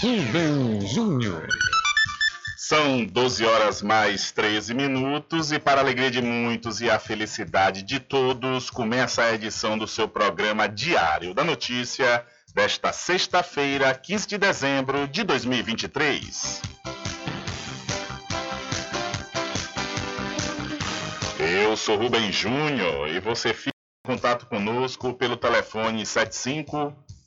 Rubem Júnior. São 12 horas mais 13 minutos e para a alegria de muitos e a felicidade de todos, começa a edição do seu programa Diário da Notícia desta sexta-feira, 15 de dezembro de 2023. Eu sou Rubem Júnior e você fica em contato conosco pelo telefone 75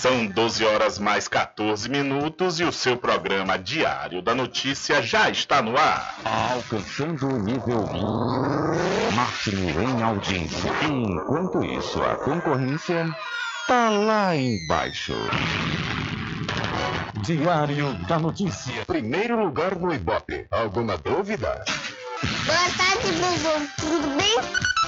São 12 horas mais 14 minutos e o seu programa Diário da Notícia já está no ar. Alcançando o nível máximo em audiência. Enquanto isso, a concorrência tá lá embaixo. Diário da Notícia. Primeiro lugar no Ibope. Alguma dúvida? Boa tarde, Bubu. Tudo bem?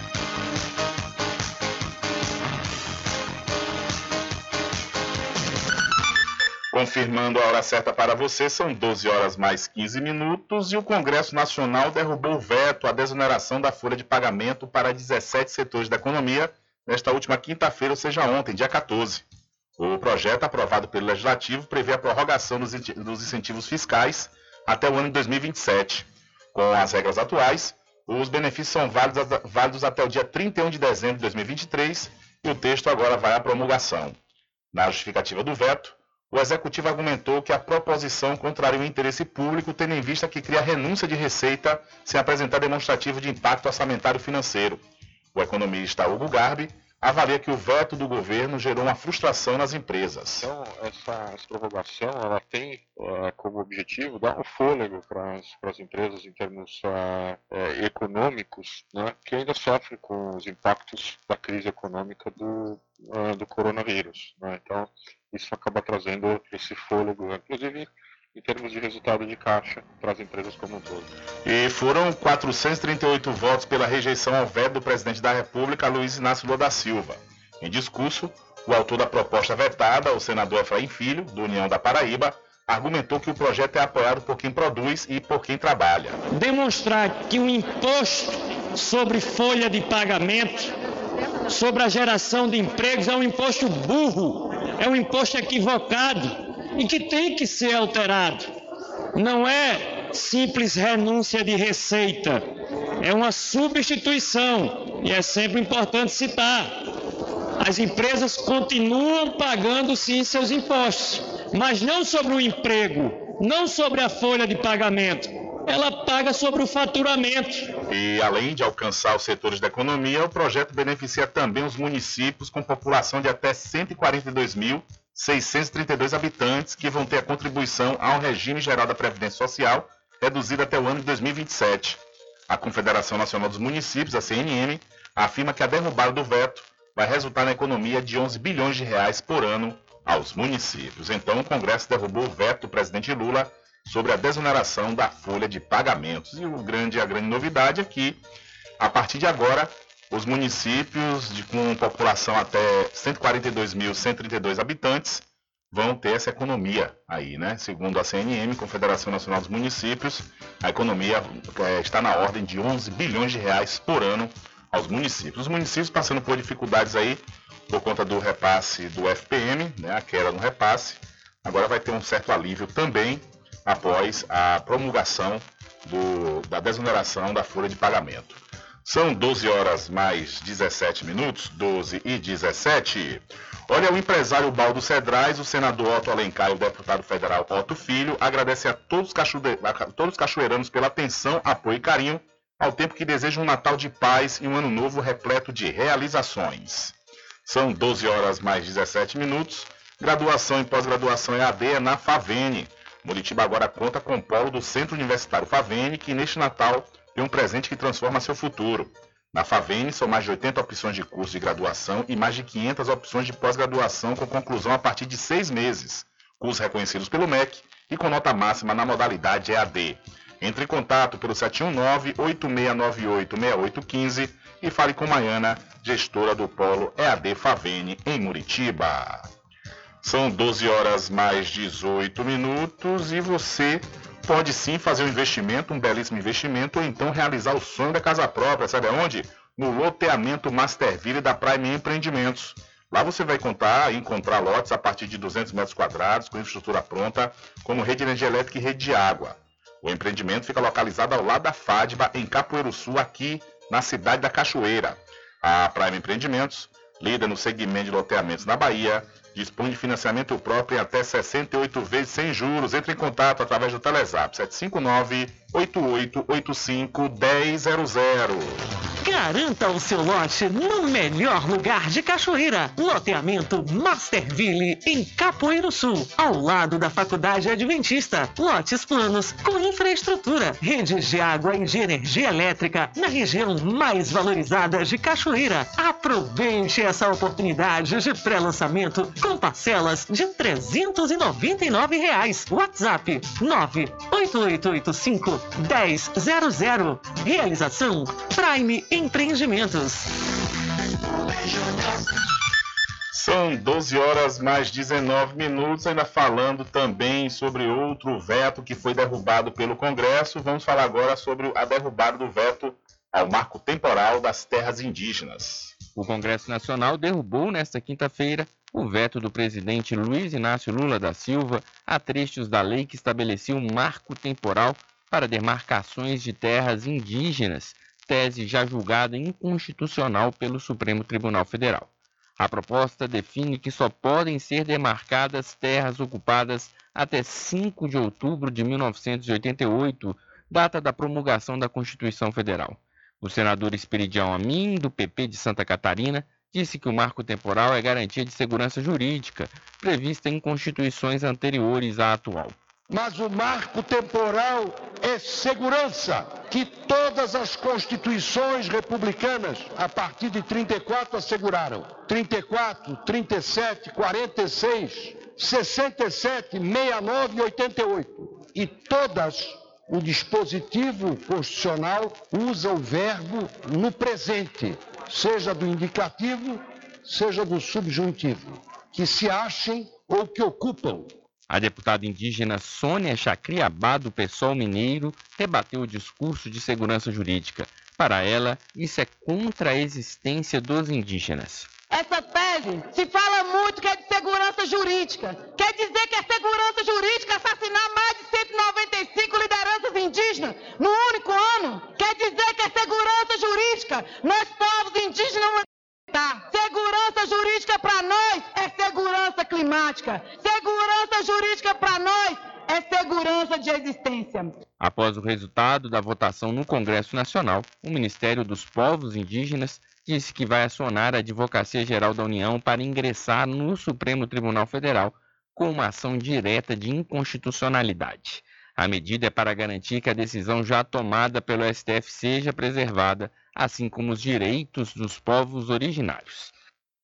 Confirmando a hora certa para você, são 12 horas mais 15 minutos e o Congresso Nacional derrubou o veto à desoneração da folha de pagamento para 17 setores da economia nesta última quinta-feira, ou seja, ontem, dia 14. O projeto, aprovado pelo Legislativo, prevê a prorrogação dos incentivos fiscais até o ano de 2027. Com as regras atuais, os benefícios são válidos, válidos até o dia 31 de dezembro de 2023 e o texto agora vai à promulgação. Na justificativa do veto, o executivo argumentou que a proposição contraria o interesse público, tendo em vista que cria renúncia de receita sem apresentar demonstrativo de impacto orçamentário financeiro. O economista Hugo Garbi avalia que o veto do governo gerou uma frustração nas empresas. Então, essa, prorrogação ela tem uh, como objetivo dar um fôlego para as empresas em termos uh, uh, econômicos, né, que ainda sofrem com os impactos da crise econômica do, do coronavírus. Né? Então, isso acaba trazendo esse fôlego, inclusive em termos de resultado de caixa para as empresas como um todo. E foram 438 votos pela rejeição ao veto do presidente da República, Luiz Inácio Lula da Silva. Em discurso, o autor da proposta vetada, o senador Efraim Filho, do União da Paraíba, argumentou que o projeto é apoiado por quem produz e por quem trabalha. Demonstrar que o imposto sobre folha de pagamento, sobre a geração de empregos, é um imposto burro, é um imposto equivocado e que tem que ser alterado. Não é simples renúncia de receita, é uma substituição e é sempre importante citar. As empresas continuam pagando sim seus impostos, mas não sobre o emprego, não sobre a folha de pagamento. Ela paga sobre o faturamento. E além de alcançar os setores da economia, o projeto beneficia também os municípios com população de até 142.632 habitantes que vão ter a contribuição ao regime geral da Previdência Social reduzida até o ano de 2027. A Confederação Nacional dos Municípios, a CNM, afirma que a derrubada do veto vai resultar na economia de 11 bilhões de reais por ano aos municípios. Então, o Congresso derrubou o veto do presidente Lula sobre a desoneração da folha de pagamentos. E o grande, a grande novidade é que, a partir de agora, os municípios de, com população até 142.132 habitantes vão ter essa economia aí, né? Segundo a CNM, Confederação Nacional dos Municípios, a economia é, está na ordem de 11 bilhões de reais por ano aos municípios. Os municípios passando por dificuldades aí por conta do repasse do FPM, né, a queda no repasse, agora vai ter um certo alívio também após a promulgação do, da desoneração da folha de pagamento. São 12 horas mais 17 minutos, 12 e 17. Olha, o empresário Baldo Cedrais, o senador Otto Alencar e o deputado federal Otto Filho agradecem a todos, a todos os cachoeiranos pela atenção, apoio e carinho ao tempo que desejam um Natal de paz e um ano novo repleto de realizações. São 12 horas mais 17 minutos. Graduação e pós-graduação EAD é na Favene. Muritiba agora conta com o polo do Centro Universitário Favene, que neste Natal tem um presente que transforma seu futuro. Na Favene são mais de 80 opções de curso de graduação e mais de 500 opções de pós-graduação com conclusão a partir de seis meses. Cursos reconhecidos pelo MEC e com nota máxima na modalidade EAD. Entre em contato pelo 719-8698-6815 e fale com Maiana, gestora do Polo EAD Favene, em Muritiba. São 12 horas mais 18 minutos e você pode sim fazer um investimento, um belíssimo investimento, ou então realizar o sonho da casa própria, sabe aonde? No loteamento Masterville da Prime Empreendimentos. Lá você vai contar e encontrar lotes a partir de 200 metros quadrados, com infraestrutura pronta, como rede de energia elétrica e rede de água. O empreendimento fica localizado ao lado da FADBA, em Capoeiro Sul, aqui na cidade da Cachoeira. A Prime Empreendimentos, líder no segmento de loteamentos na Bahia, dispõe de financiamento próprio em até 68 vezes sem juros. Entre em contato através do Telezap 759 8885 1000. Garanta o seu lote no melhor lugar de Cachoeira. Loteamento Masterville, em Capoeiro Sul, ao lado da Faculdade Adventista. Lotes planos com infraestrutura, redes de água e de energia elétrica na região mais valorizada de Cachoeira. Aproveite essa oportunidade de pré-lançamento com parcelas de 399 reais. WhatsApp 98885 1000. Realização Prime Empreendimentos. São 12 horas mais 19 minutos, ainda falando também sobre outro veto que foi derrubado pelo Congresso. Vamos falar agora sobre a derrubada do veto ao marco temporal das terras indígenas. O Congresso Nacional derrubou nesta quinta-feira o veto do presidente Luiz Inácio Lula da Silva a trechos da lei que estabelecia um marco temporal para demarcações de terras indígenas tese já julgada inconstitucional pelo Supremo Tribunal Federal. A proposta define que só podem ser demarcadas terras ocupadas até 5 de outubro de 1988, data da promulgação da Constituição Federal. O senador Esperidião Amin, do PP de Santa Catarina, disse que o marco temporal é garantia de segurança jurídica, prevista em constituições anteriores à atual mas o marco temporal é segurança que todas as constituições republicanas a partir de 34 asseguraram. 34, 37, 46, 67, 69 e 88. E todas o dispositivo constitucional usa o verbo no presente, seja do indicativo, seja do subjuntivo, que se achem ou que ocupam a deputada indígena Sônia Chacriabá, do PSOL Mineiro, rebateu o discurso de segurança jurídica. Para ela, isso é contra a existência dos indígenas. Essa tese se fala muito que é de segurança jurídica. Quer dizer que é segurança jurídica assassinar mais de 195 lideranças indígenas no único ano? Quer dizer que é segurança jurídica nós povos indígenas Tá. Segurança jurídica para nós é segurança climática. Segurança jurídica para nós é segurança de existência. Após o resultado da votação no Congresso Nacional, o Ministério dos Povos Indígenas disse que vai acionar a Advocacia Geral da União para ingressar no Supremo Tribunal Federal com uma ação direta de inconstitucionalidade. A medida é para garantir que a decisão já tomada pelo STF seja preservada assim como os direitos dos povos originários.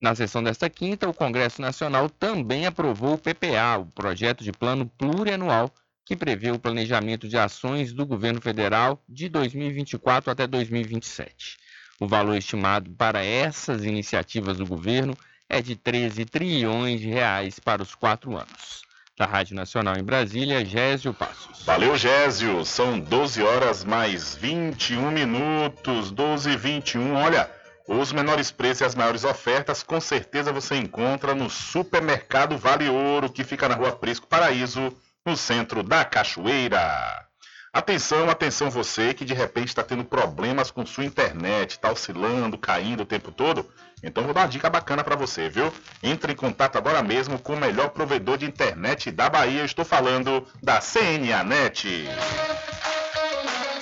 Na sessão desta quinta, o Congresso Nacional também aprovou o PPA, o Projeto de Plano Plurianual, que prevê o planejamento de ações do governo federal de 2024 até 2027. O valor estimado para essas iniciativas do governo é de 13 trilhões de reais para os quatro anos. Da Rádio Nacional em Brasília, Gésio Passos. Valeu, Gésio. São 12 horas mais 21 minutos. 12 e 21. Olha, os menores preços e as maiores ofertas com certeza você encontra no Supermercado Vale Ouro, que fica na rua Prisco Paraíso, no centro da Cachoeira. Atenção, atenção você que de repente está tendo problemas com sua internet, está oscilando, caindo o tempo todo. Então vou dar uma dica bacana para você, viu? Entre em contato agora mesmo com o melhor provedor de internet da Bahia. Eu estou falando da CNA Net.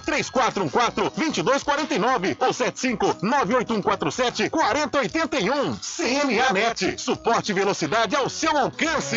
3414 2249 ou 75 98147 4081. CNA Net suporte e velocidade ao seu alcance.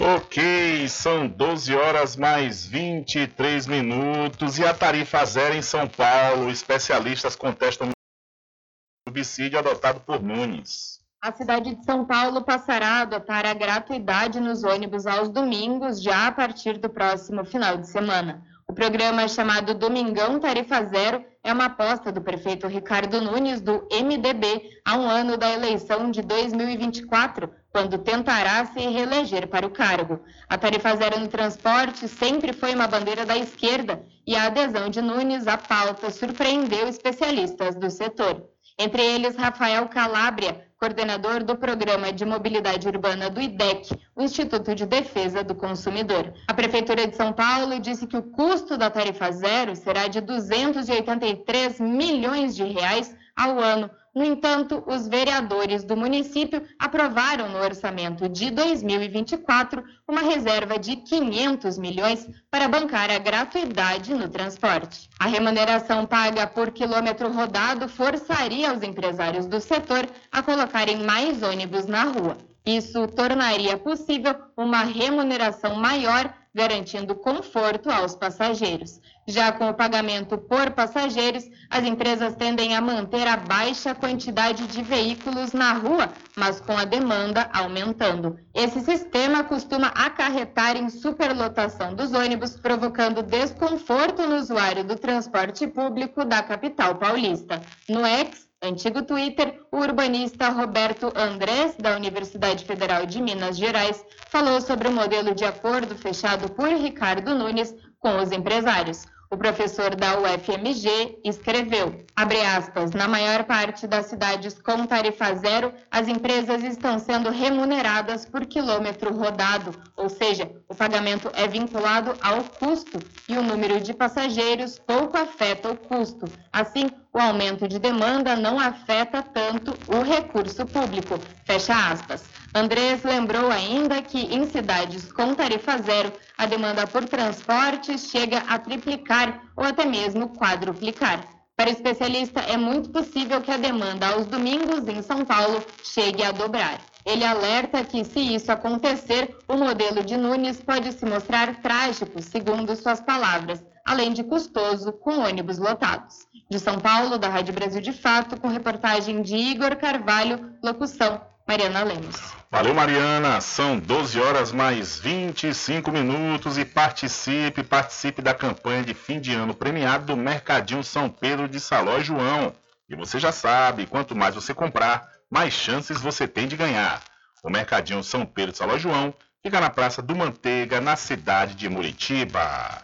Ok, são 12 horas mais 23 minutos e a tarifa zero em São Paulo. Especialistas contestam o subsídio adotado por Nunes. A cidade de São Paulo passará a adotar a gratuidade nos ônibus aos domingos, já a partir do próximo final de semana. O programa chamado Domingão Tarifa Zero é uma aposta do prefeito Ricardo Nunes, do MDB, a um ano da eleição de 2024, quando tentará se reeleger para o cargo. A tarifa zero no transporte sempre foi uma bandeira da esquerda e a adesão de Nunes à pauta surpreendeu especialistas do setor. Entre eles, Rafael Calabria, coordenador do Programa de Mobilidade Urbana do IDEC, o Instituto de Defesa do Consumidor. A Prefeitura de São Paulo disse que o custo da tarifa zero será de 283 milhões de reais ao ano, no entanto, os vereadores do município aprovaram no orçamento de 2024 uma reserva de 500 milhões para bancar a gratuidade no transporte. A remuneração paga por quilômetro rodado forçaria os empresários do setor a colocarem mais ônibus na rua. Isso tornaria possível uma remuneração maior garantindo conforto aos passageiros. Já com o pagamento por passageiros, as empresas tendem a manter a baixa quantidade de veículos na rua, mas com a demanda aumentando. Esse sistema costuma acarretar em superlotação dos ônibus, provocando desconforto no usuário do transporte público da capital paulista. No ex, antigo Twitter, o urbanista Roberto Andrés, da Universidade Federal de Minas Gerais, falou sobre o modelo de acordo fechado por Ricardo Nunes com os empresários. O professor da UFMG escreveu, aspas, na maior parte das cidades com tarifa zero, as empresas estão sendo remuneradas por quilômetro rodado, ou seja, o pagamento é vinculado ao custo e o número de passageiros pouco afeta o custo. Assim, o aumento de demanda não afeta tanto o recurso público. Fecha aspas. Andrés lembrou ainda que em cidades com tarifa zero, a demanda por transportes chega a triplicar ou até mesmo quadruplicar. Para o especialista, é muito possível que a demanda aos domingos em São Paulo chegue a dobrar. Ele alerta que, se isso acontecer, o modelo de Nunes pode se mostrar trágico, segundo suas palavras, além de custoso, com ônibus lotados. De São Paulo, da Rádio Brasil de Fato, com reportagem de Igor Carvalho, locução Mariana Lemos. Valeu, Mariana. São 12 horas mais 25 minutos e participe, participe da campanha de fim de ano premiado do Mercadinho São Pedro de Saló João. E você já sabe, quanto mais você comprar, mais chances você tem de ganhar. O Mercadinho São Pedro de Saló João fica na Praça do Manteiga, na cidade de Muritiba.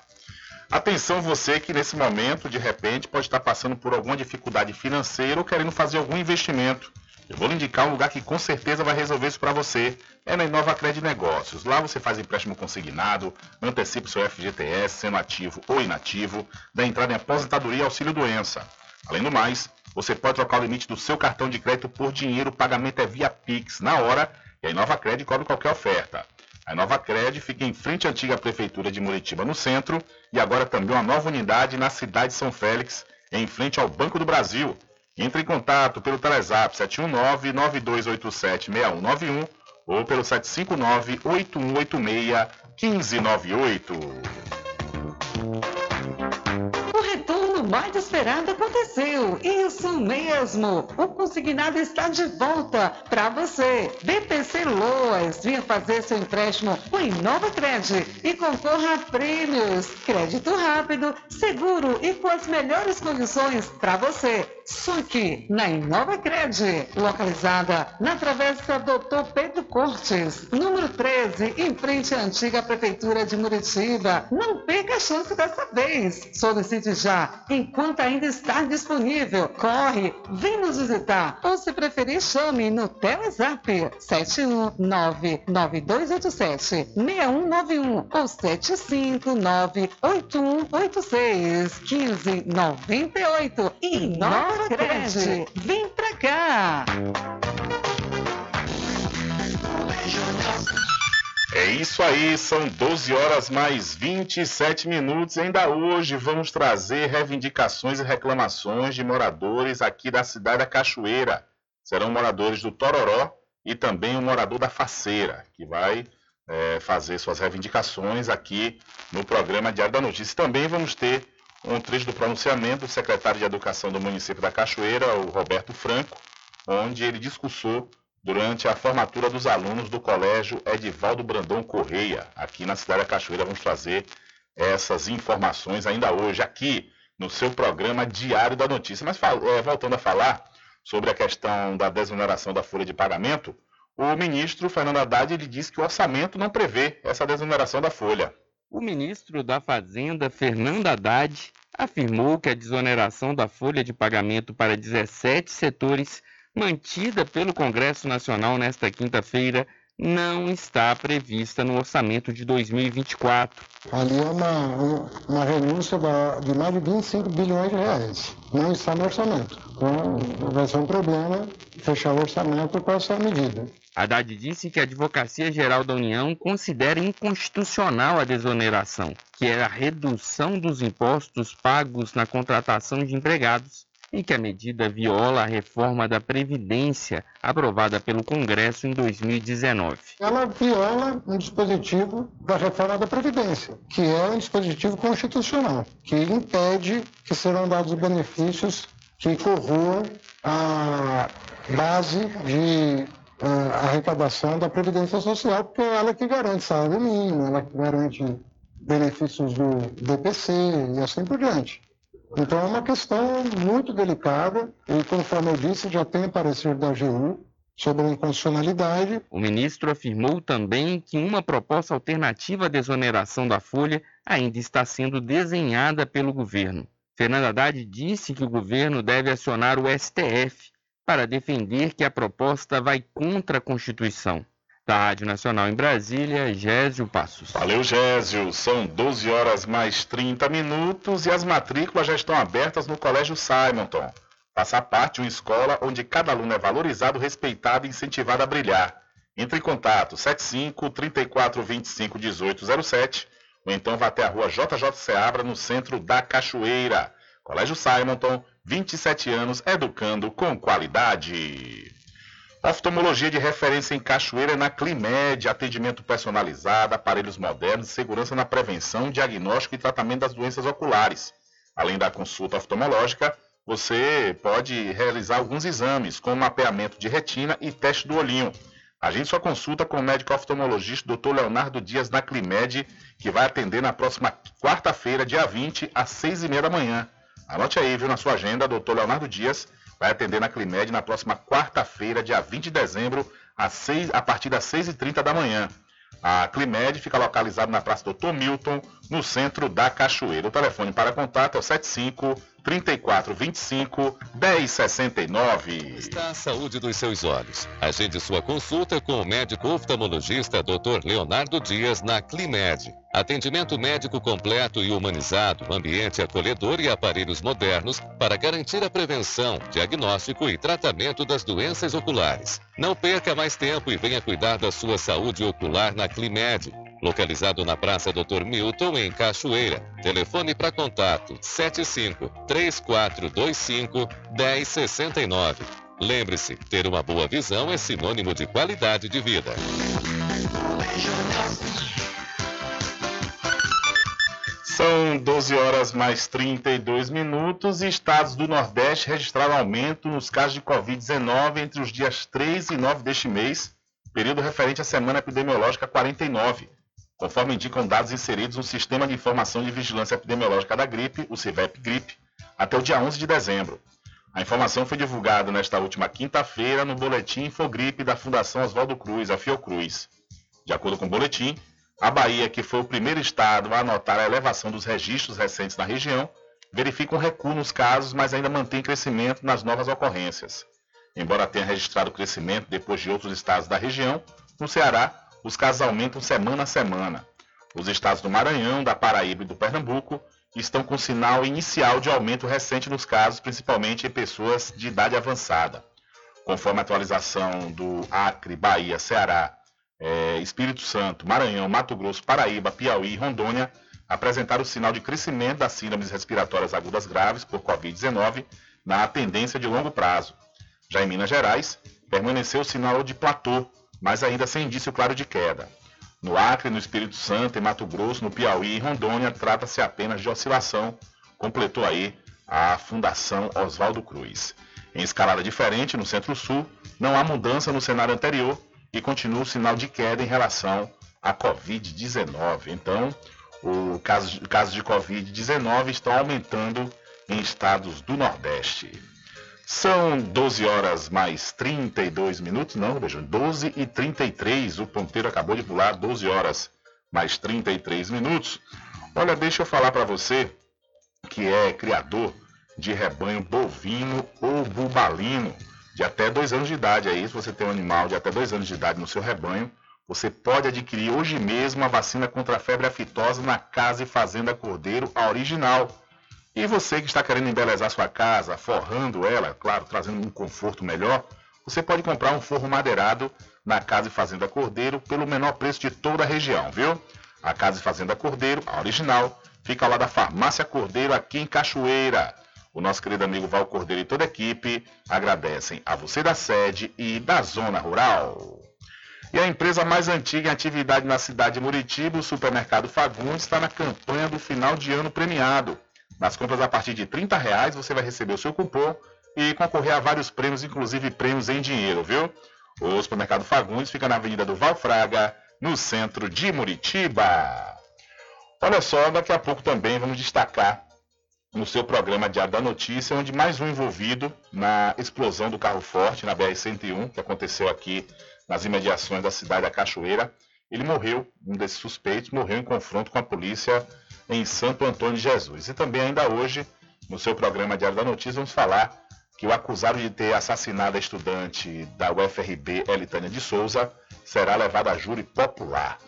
Atenção você que nesse momento, de repente, pode estar passando por alguma dificuldade financeira ou querendo fazer algum investimento. Eu vou lhe indicar um lugar que com certeza vai resolver isso para você. É na Inova Crédito Negócios. Lá você faz empréstimo consignado, antecipa o seu FGTS, sendo ativo ou inativo, dá entrada em aposentadoria e auxílio doença. Além do mais, você pode trocar o limite do seu cartão de crédito por dinheiro, o pagamento é via Pix, na hora, e a Inova Crédito cobre qualquer oferta. A Nova Cred fica em frente à antiga prefeitura de Muritiba, no centro, e agora também uma nova unidade na cidade de São Félix, em frente ao Banco do Brasil. Entre em contato pelo Telezap 719-9287-6191 ou pelo 759-8186-1598. Mais esperado aconteceu. Isso mesmo. O consignado está de volta para você. BPC Loas. Venha fazer seu empréstimo com Inova Cred e concorra a prêmios. Crédito rápido, seguro e com as melhores condições para você. Aqui na Inova Cred, localizada na Travessa Doutor Pedro Cortes, número 13, em frente à antiga Prefeitura de Muritiba. Não perca a chance dessa vez. Solicite já, enquanto ainda está disponível. Corre, vem nos visitar. Ou se preferir, chame no Telezap 7199287-6191 ou 7598186-1598. Inova Cred, vem pra cá! É isso aí, são 12 horas mais 27 minutos. Ainda hoje vamos trazer reivindicações e reclamações de moradores aqui da cidade da Cachoeira. Serão moradores do Tororó e também um morador da Faceira, que vai é, fazer suas reivindicações aqui no programa Diário da Notícia. Também vamos ter um trecho do pronunciamento do secretário de Educação do município da Cachoeira, o Roberto Franco, onde ele discursou durante a formatura dos alunos do Colégio Edivaldo Brandão Correia, aqui na cidade da Cachoeira. Vamos trazer essas informações ainda hoje, aqui no seu programa Diário da Notícia. Mas é, voltando a falar sobre a questão da desoneração da folha de pagamento, o ministro Fernando Haddad ele disse que o orçamento não prevê essa desoneração da folha. O ministro da Fazenda, Fernando Haddad, afirmou que a desoneração da folha de pagamento para 17 setores mantida pelo Congresso Nacional nesta quinta-feira, não está prevista no orçamento de 2024. Ali é uma, uma renúncia de mais de 25 bilhões de reais. Não está no orçamento. Então, vai ser um problema fechar o orçamento com essa medida. Haddad disse que a Advocacia Geral da União considera inconstitucional a desoneração, que é a redução dos impostos pagos na contratação de empregados e que a medida viola a reforma da Previdência aprovada pelo Congresso em 2019. Ela viola um dispositivo da reforma da Previdência, que é um dispositivo constitucional, que impede que serão dados benefícios que corroam a base de uh, arrecadação da Previdência Social, porque é ela que garante salário mínimo, ela que garante benefícios do DPC e assim por diante. Então é uma questão muito delicada e, conforme eu disse, já tem parecer da AGU sobre a inconstitucionalidade. O ministro afirmou também que uma proposta alternativa à desoneração da folha ainda está sendo desenhada pelo governo. Fernando Haddad disse que o governo deve acionar o STF para defender que a proposta vai contra a Constituição. Da Rádio Nacional em Brasília, Gésio Passos. Valeu, Gésio. São 12 horas mais 30 minutos e as matrículas já estão abertas no Colégio Simonton. Faça parte uma escola onde cada aluno é valorizado, respeitado e incentivado a brilhar. Entre em contato 75 34 25 18 07 ou então vá até a rua JJ Seabra, no centro da Cachoeira. Colégio Simonton, 27 anos, educando com qualidade. Oftalmologia de referência em Cachoeira na Climed, atendimento personalizado, aparelhos modernos, segurança na prevenção, diagnóstico e tratamento das doenças oculares. Além da consulta oftalmológica, você pode realizar alguns exames, como mapeamento de retina e teste do olhinho. Agende sua consulta com o médico oftalmologista Dr. Leonardo Dias na Climed, que vai atender na próxima quarta-feira, dia 20, às 6h30 da manhã. Anote aí, viu, na sua agenda, Dr. Leonardo Dias, vai atender na Climed na próxima quarta-feira, dia 20 de dezembro, às 6, a partir das 6h30 da manhã. A Climed fica localizada na Praça Doutor Milton, no centro da Cachoeira. O telefone para contato é o 75 3425 1069. Está a saúde dos seus olhos. Agende sua consulta com o médico oftalmologista Dr. Leonardo Dias na Climed. Atendimento médico completo e humanizado, ambiente acolhedor e aparelhos modernos para garantir a prevenção, diagnóstico e tratamento das doenças oculares. Não perca mais tempo e venha cuidar da sua saúde ocular na Climed localizado na Praça Dr. Milton, em Cachoeira. Telefone para contato 75 3425 1069. Lembre-se, ter uma boa visão é sinônimo de qualidade de vida. São 12 horas mais 32 minutos e estados do Nordeste registraram aumento nos casos de Covid-19 entre os dias 3 e 9 deste mês, período referente à semana epidemiológica 49 conforme indicam dados inseridos no Sistema de Informação de Vigilância Epidemiológica da Gripe, o CIVEP-GRIPE, até o dia 11 de dezembro. A informação foi divulgada nesta última quinta-feira no Boletim Infogripe da Fundação Oswaldo Cruz, a Fiocruz. De acordo com o boletim, a Bahia, que foi o primeiro estado a anotar a elevação dos registros recentes na região, verifica um recuo nos casos, mas ainda mantém crescimento nas novas ocorrências. Embora tenha registrado crescimento depois de outros estados da região, no Ceará, os casos aumentam semana a semana. Os estados do Maranhão, da Paraíba e do Pernambuco estão com sinal inicial de aumento recente nos casos, principalmente em pessoas de idade avançada. Conforme a atualização do Acre, Bahia, Ceará, é, Espírito Santo, Maranhão, Mato Grosso, Paraíba, Piauí e Rondônia apresentaram sinal de crescimento das síndromes respiratórias agudas graves por Covid-19 na tendência de longo prazo. Já em Minas Gerais, permaneceu o sinal de platô, mas ainda sem indício claro de queda. No Acre, no Espírito Santo, em Mato Grosso, no Piauí e Rondônia, trata-se apenas de oscilação, completou aí a Fundação Oswaldo Cruz. Em escalada diferente, no Centro-Sul, não há mudança no cenário anterior e continua o sinal de queda em relação à Covid-19. Então, o caso, caso de Covid-19 estão aumentando em estados do Nordeste. São 12 horas mais 32 minutos, não, vejam, 12 e 33. O ponteiro acabou de pular 12 horas mais 33 minutos. Olha, deixa eu falar para você que é criador de rebanho bovino ou bubalino de até dois anos de idade. Aí, se você tem um animal de até dois anos de idade no seu rebanho, você pode adquirir hoje mesmo a vacina contra a febre aftosa na Casa e Fazenda Cordeiro, a original. E você que está querendo embelezar sua casa, forrando ela, claro, trazendo um conforto melhor, você pode comprar um forro madeirado na Casa e Fazenda Cordeiro pelo menor preço de toda a região, viu? A Casa e Fazenda Cordeiro, a original, fica lá da Farmácia Cordeiro, aqui em Cachoeira. O nosso querido amigo Val Cordeiro e toda a equipe agradecem a você da sede e da zona rural. E a empresa mais antiga em atividade na cidade de Muritiba, o Supermercado Fagundes, está na campanha do final de ano premiado. Nas compras a partir de 30 reais, você vai receber o seu cupom e concorrer a vários prêmios, inclusive prêmios em dinheiro, viu? O supermercado Fagundes fica na Avenida do Valfraga, no centro de Muritiba. Olha só, daqui a pouco também vamos destacar no seu programa Diário da Notícia, onde mais um envolvido na explosão do carro forte na BR-101, que aconteceu aqui nas imediações da cidade da Cachoeira. Ele morreu, um desses suspeitos, morreu em confronto com a polícia em Santo Antônio de Jesus. E também ainda hoje, no seu programa Diário da Notícia, vamos falar que o acusado de ter assassinado a estudante da UFRB, Elitânia de Souza, será levado a júri popular.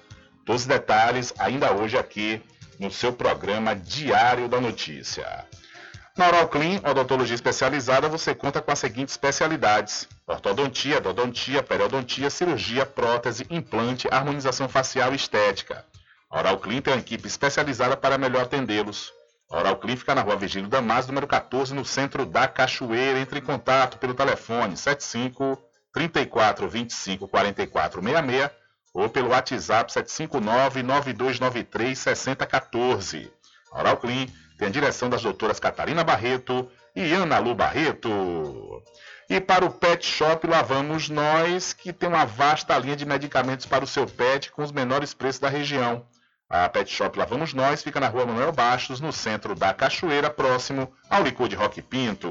Todos os detalhes ainda hoje aqui no seu programa Diário da Notícia. Na Oral Clean, odontologia especializada, você conta com as seguintes especialidades: ortodontia, odontia, periodontia, cirurgia, prótese, implante, harmonização facial e estética. A Oral Clean tem uma equipe especializada para melhor atendê-los. A Oral Clean fica na rua Vigílio Damas, número 14, no centro da Cachoeira. Entre em contato pelo telefone 75 34 25 44 66 ou pelo WhatsApp 759 9293 6014. A Oral Clean tem a direção das doutoras Catarina Barreto e Ana Lu Barreto. E para o Pet Shop lá vamos nós, que tem uma vasta linha de medicamentos para o seu pet com os menores preços da região. A Pet Shop Lá Vamos Nós fica na rua Manuel Bastos, no centro da Cachoeira, próximo ao licor de Rock Pinto.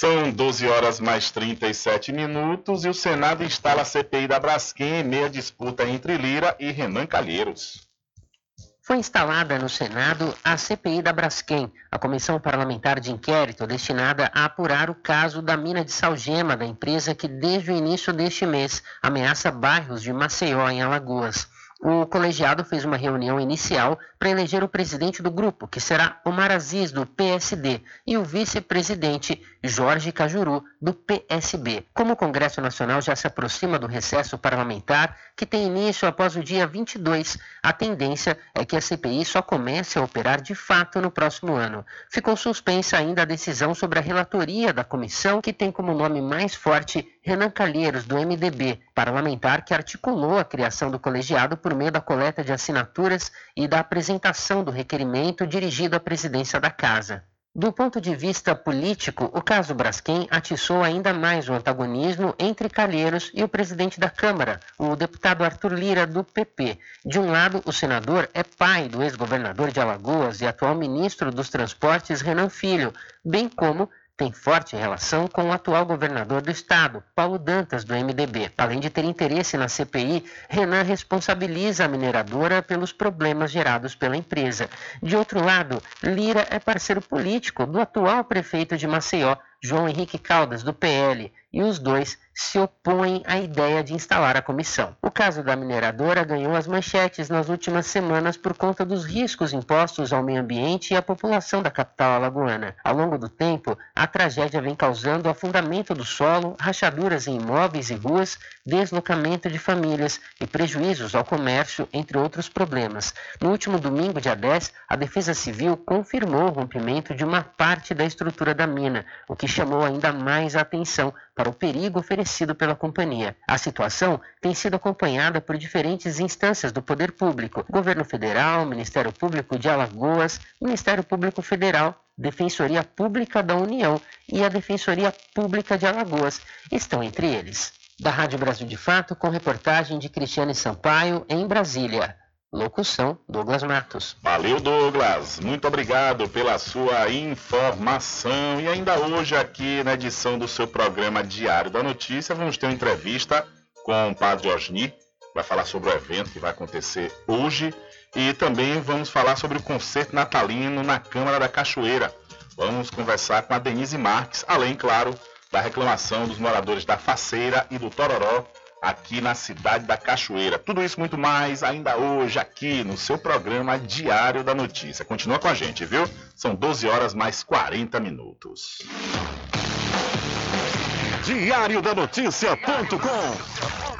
São 12 horas mais 37 minutos e o Senado instala a CPI da Braskem em meia disputa entre Lira e Renan Calheiros. Foi instalada no Senado a CPI da Braskem, a comissão parlamentar de inquérito destinada a apurar o caso da mina de salgema da empresa que desde o início deste mês ameaça bairros de Maceió em Alagoas. O colegiado fez uma reunião inicial para eleger o presidente do grupo, que será Omar Aziz, do PSD, e o vice-presidente Jorge Cajuru, do PSB. Como o Congresso Nacional já se aproxima do recesso parlamentar, que tem início após o dia 22, a tendência é que a CPI só comece a operar de fato no próximo ano. Ficou suspensa ainda a decisão sobre a relatoria da comissão, que tem como nome mais forte Renan Calheiros, do MDB, parlamentar que articulou a criação do colegiado por meio da coleta de assinaturas e da apresentação do requerimento dirigido à presidência da Casa. Do ponto de vista político, o caso Braskem atiçou ainda mais o antagonismo entre Calheiros e o presidente da Câmara, o deputado Arthur Lira, do PP. De um lado, o senador é pai do ex-governador de Alagoas e atual ministro dos Transportes, Renan Filho, bem como tem forte relação com o atual governador do estado, Paulo Dantas, do MDB. Além de ter interesse na CPI, Renan responsabiliza a mineradora pelos problemas gerados pela empresa. De outro lado, Lira é parceiro político do atual prefeito de Maceió, João Henrique Caldas, do PL, e os dois se opõem à ideia de instalar a comissão. O caso da mineradora ganhou as manchetes nas últimas semanas por conta dos riscos impostos ao meio ambiente e à população da capital alagoana. Ao longo do tempo, a tragédia vem causando afundamento do solo, rachaduras em imóveis e ruas, deslocamento de famílias e prejuízos ao comércio, entre outros problemas. No último domingo, dia 10, a Defesa Civil confirmou o rompimento de uma parte da estrutura da mina, o que chamou ainda mais a atenção para o perigo oferecido pela companhia. A situação tem sido acompanhada por diferentes instâncias do poder público: Governo Federal, Ministério Público de Alagoas, Ministério Público Federal, Defensoria Pública da União e a Defensoria Pública de Alagoas estão entre eles. Da Rádio Brasil de Fato, com reportagem de Cristiane Sampaio, em Brasília. Locução: Douglas Matos. Valeu, Douglas. Muito obrigado pela sua informação. E ainda hoje, aqui na edição do seu programa Diário da Notícia, vamos ter uma entrevista com o Padre Osni. Vai falar sobre o evento que vai acontecer hoje. E também vamos falar sobre o concerto natalino na Câmara da Cachoeira. Vamos conversar com a Denise Marques, além, claro, da reclamação dos moradores da Faceira e do Tororó aqui na cidade da Cachoeira. Tudo isso muito mais ainda hoje aqui no seu programa Diário da Notícia. Continua com a gente, viu? São 12 horas mais 40 minutos. Diário da Notícia.com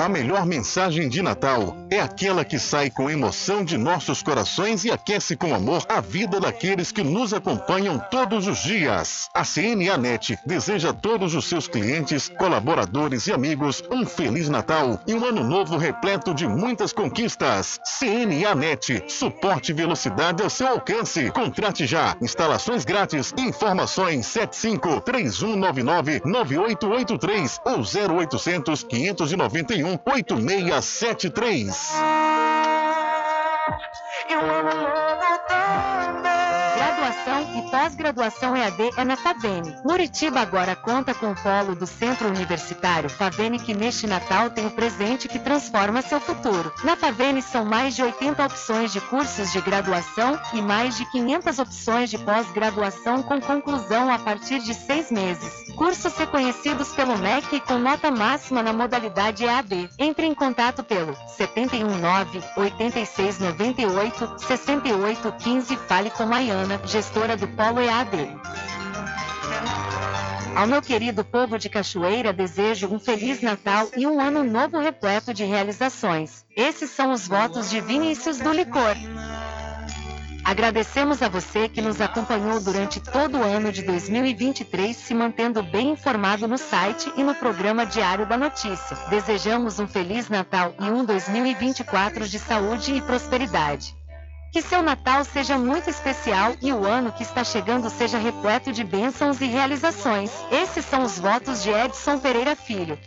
A melhor mensagem de Natal é aquela que sai com emoção de nossos corações e aquece com amor a vida daqueles que nos acompanham todos os dias. A CNA Net deseja a todos os seus clientes, colaboradores e amigos um Feliz Natal e um ano novo repleto de muitas conquistas. CNA Net, suporte e velocidade ao seu alcance. Contrate já. Instalações grátis. Informações 75 3199 9883 ou 0800 591 8673. Graduação e pós-graduação EAD é na Favene. Muritiba agora conta com o polo do Centro Universitário Favene que neste Natal tem o presente que transforma seu futuro. Na Favene são mais de 80 opções de cursos de graduação e mais de 500 opções de pós-graduação com conclusão a partir de seis meses. Cursos reconhecidos pelo MEC com nota máxima na modalidade EAD. Entre em contato pelo 719 8698 6815 Fale com Maiana, gestora do Polo EAD. Ao meu querido povo de Cachoeira, desejo um Feliz Natal e um ano novo repleto de realizações. Esses são os votos de Vinícius do Licor. Agradecemos a você que nos acompanhou durante todo o ano de 2023, se mantendo bem informado no site e no programa Diário da Notícia. Desejamos um Feliz Natal e um 2024 de saúde e prosperidade. Que seu Natal seja muito especial e o ano que está chegando seja repleto de bênçãos e realizações. Esses são os votos de Edson Pereira Filho.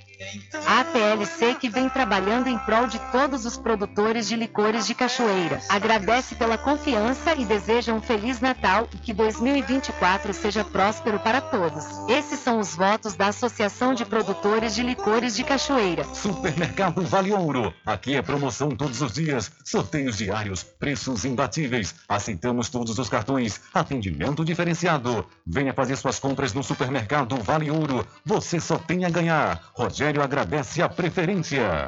A APLC que vem trabalhando em prol de todos os produtores de licores de cachoeira. Agradece pela confiança e deseja um Feliz Natal e que 2024 seja próspero para todos. Esses são os votos da Associação de Produtores de Licores de Cachoeira. Supermercado Vale Ouro. Aqui é promoção todos os dias, sorteios diários, preços imbatíveis. Aceitamos todos os cartões, atendimento diferenciado. Venha fazer suas compras no Supermercado Vale Ouro. Você só tem a ganhar. Rogério agradece a preferência.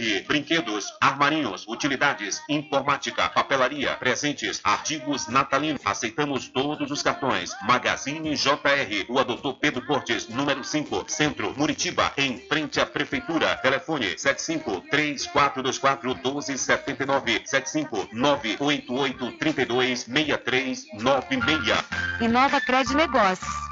Brinquedos, armarinhos, utilidades, informática, papelaria, presentes, artigos natalinos. Aceitamos todos os cartões. Magazine JR. Rua Doutor Pedro Cortes, número 5, Centro, Muritiba, em frente à Prefeitura. Telefone 75 3424 1279 75 988 32 6396. Inova Cred Negócios.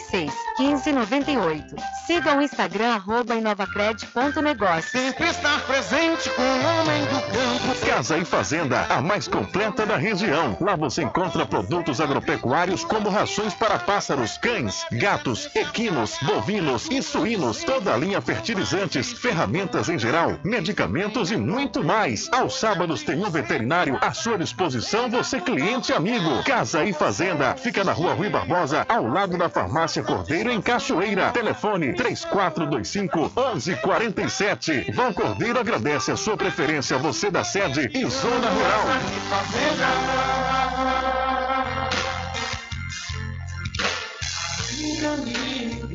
86 15 98. Siga o Instagram arroba inovacred.negócio. Sempre estar presente com o homem do campo. Casa e Fazenda, a mais completa da região. Lá você encontra produtos agropecuários como rações para pássaros, cães, gatos, equinos, bovinos e suínos, toda a linha fertilizantes, ferramentas em geral, medicamentos e muito mais. Aos sábados tem um veterinário à sua disposição, você cliente amigo. Casa e Fazenda, fica na rua Rui Barbosa, ao lado da farmácia Cordeiro em Cachoeira. Telefone 3425 1147. Vão Cordeiro agradece a sua preferência, você da sede e zona rural.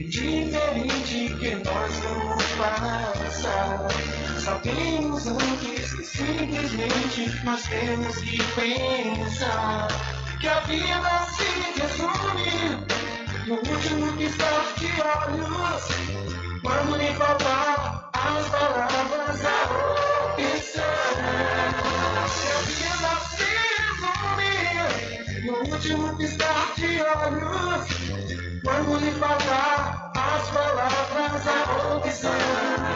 diferente que nós vamos passar. Sabemos antes que simplesmente nós temos que pensar que a vida se resume no último piscar de olhos. Quando me faltar as palavras, a opção. Que a vida se resume no último piscar de olhos. Quando lhe faltar as palavras, a opção.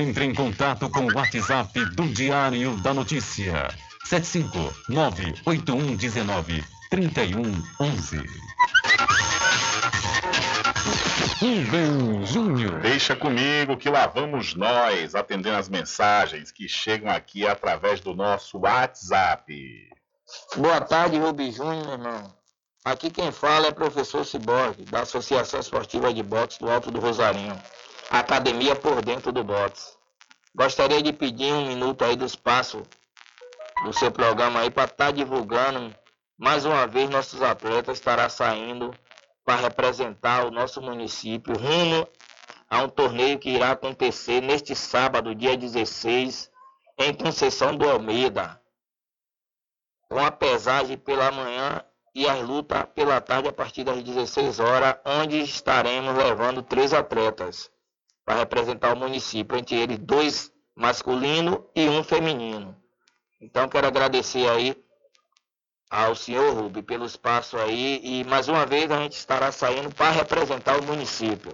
Entre em contato com o WhatsApp do Diário da Notícia. 759-8119-3111. Rubem Júnior. Deixa comigo que lá vamos nós atendendo as mensagens que chegam aqui através do nosso WhatsApp. Boa tarde, Rubem Júnior, meu irmão. Aqui quem fala é o professor Ciborgue, da Associação Esportiva de Boxe do Alto do Rosarinho academia por dentro do box. Gostaria de pedir um minuto aí do espaço do seu programa aí para estar tá divulgando. Mais uma vez nossos atletas estará saindo para representar o nosso município rumo a um torneio que irá acontecer neste sábado, dia 16, em Conceição do Almeida, com a pesagem pela manhã e as lutas pela tarde a partir das 16 horas, onde estaremos levando três atletas para representar o município, entre eles dois masculinos e um feminino. Então quero agradecer aí ao senhor Rubi pelo espaço aí e mais uma vez a gente estará saindo para representar o município,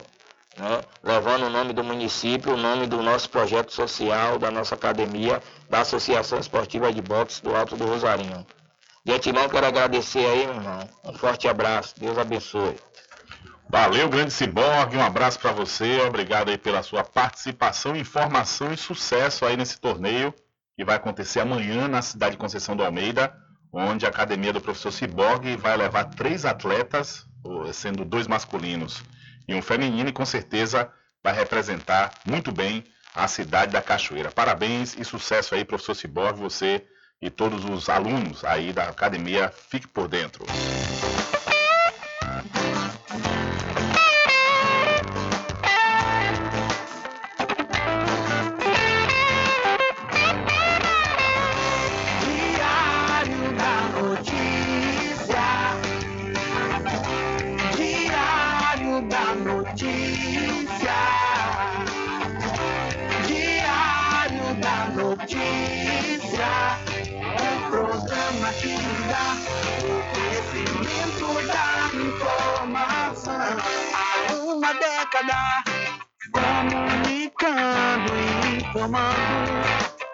né? levando o nome do município, o nome do nosso projeto social, da nossa academia, da Associação Esportiva de Boxe do Alto do Rosarinho. De antemão quero agradecer aí, irmão. Um forte abraço. Deus abençoe. Valeu, grande Ciborgue, um abraço para você, obrigado aí pela sua participação, informação e sucesso aí nesse torneio que vai acontecer amanhã na cidade de Conceição do Almeida, onde a academia do professor Ciborgue vai levar três atletas, sendo dois masculinos e um feminino, e com certeza vai representar muito bem a cidade da Cachoeira. Parabéns e sucesso aí, professor Ciborgue, você e todos os alunos aí da academia, fique por dentro. Diário comunicando e informando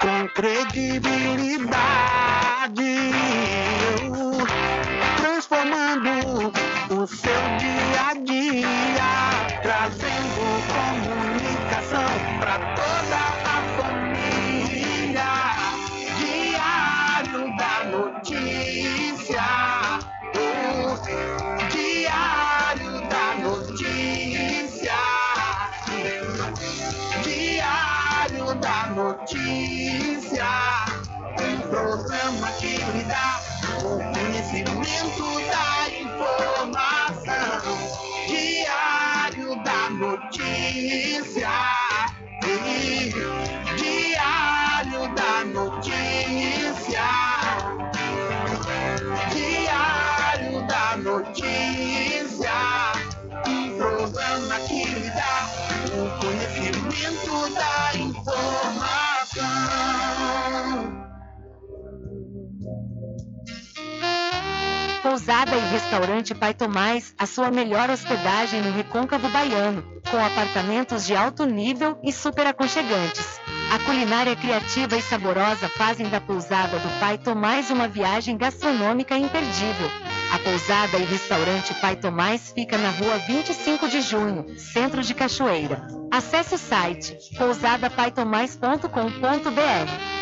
com credibilidade, transformando o seu dia a dia, trazendo comunicação Notícia, um programa que lhe dá o conhecimento da informação. Pousada e Restaurante Pai Tomás, a sua melhor hospedagem no Recôncavo Baiano, com apartamentos de alto nível e super aconchegantes. A culinária criativa e saborosa fazem da pousada do Pai Tomás uma viagem gastronômica imperdível. A pousada e restaurante Pai Tomás fica na rua 25 de junho, centro de Cachoeira. Acesse o site pousadapaitomais.com.br.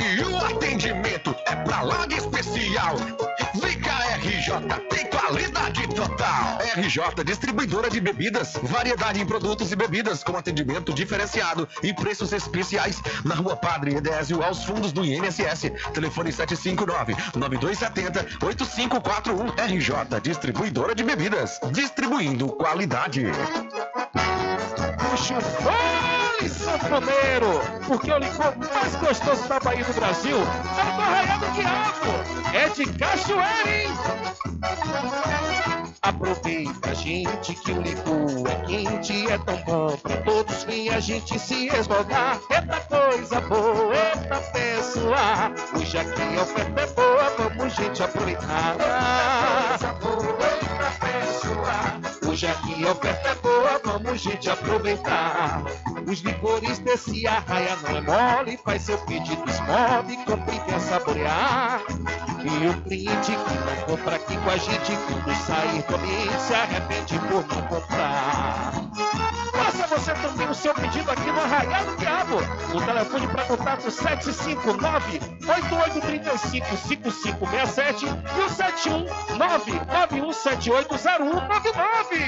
E o atendimento é pra lá de especial. RJ, distribuidora de bebidas, variedade em produtos e bebidas com atendimento diferenciado e preços especiais na Rua Padre Edésio, aos fundos do INSS. Telefone 759-9270-8541. RJ, distribuidora de bebidas, distribuindo qualidade. puxe o fole sanfoneiro, porque o licor mais gostoso da Bahia do Brasil é do Arraial do Diabo. É de cachoeira, hein? Aproveita, gente, que o licor é quente, é tão bom pra todos vir a gente se esmogar. Eita coisa boa, eita pessoa, hoje aqui a oferta é boa, vamos gente aproveitar. Eita coisa boa, hoje aqui a oferta é boa, vamos gente aproveitar. Os licores desse arraia não é mole, faz seu pedido, esmove, compre e quer saborear. E o cliente que não compra aqui com a gente, quando sair do ambiente, se arrepende por não comprar. Faça você também o seu pedido aqui no Arraial do Diabo. O telefone para contato 759 8835 5567 e o 719 91780199.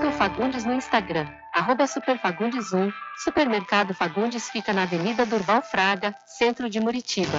Siga o Fagundes no Instagram, arroba superfagundes1. Supermercado Fagundes fica na Avenida Durval Fraga, centro de Muritiba.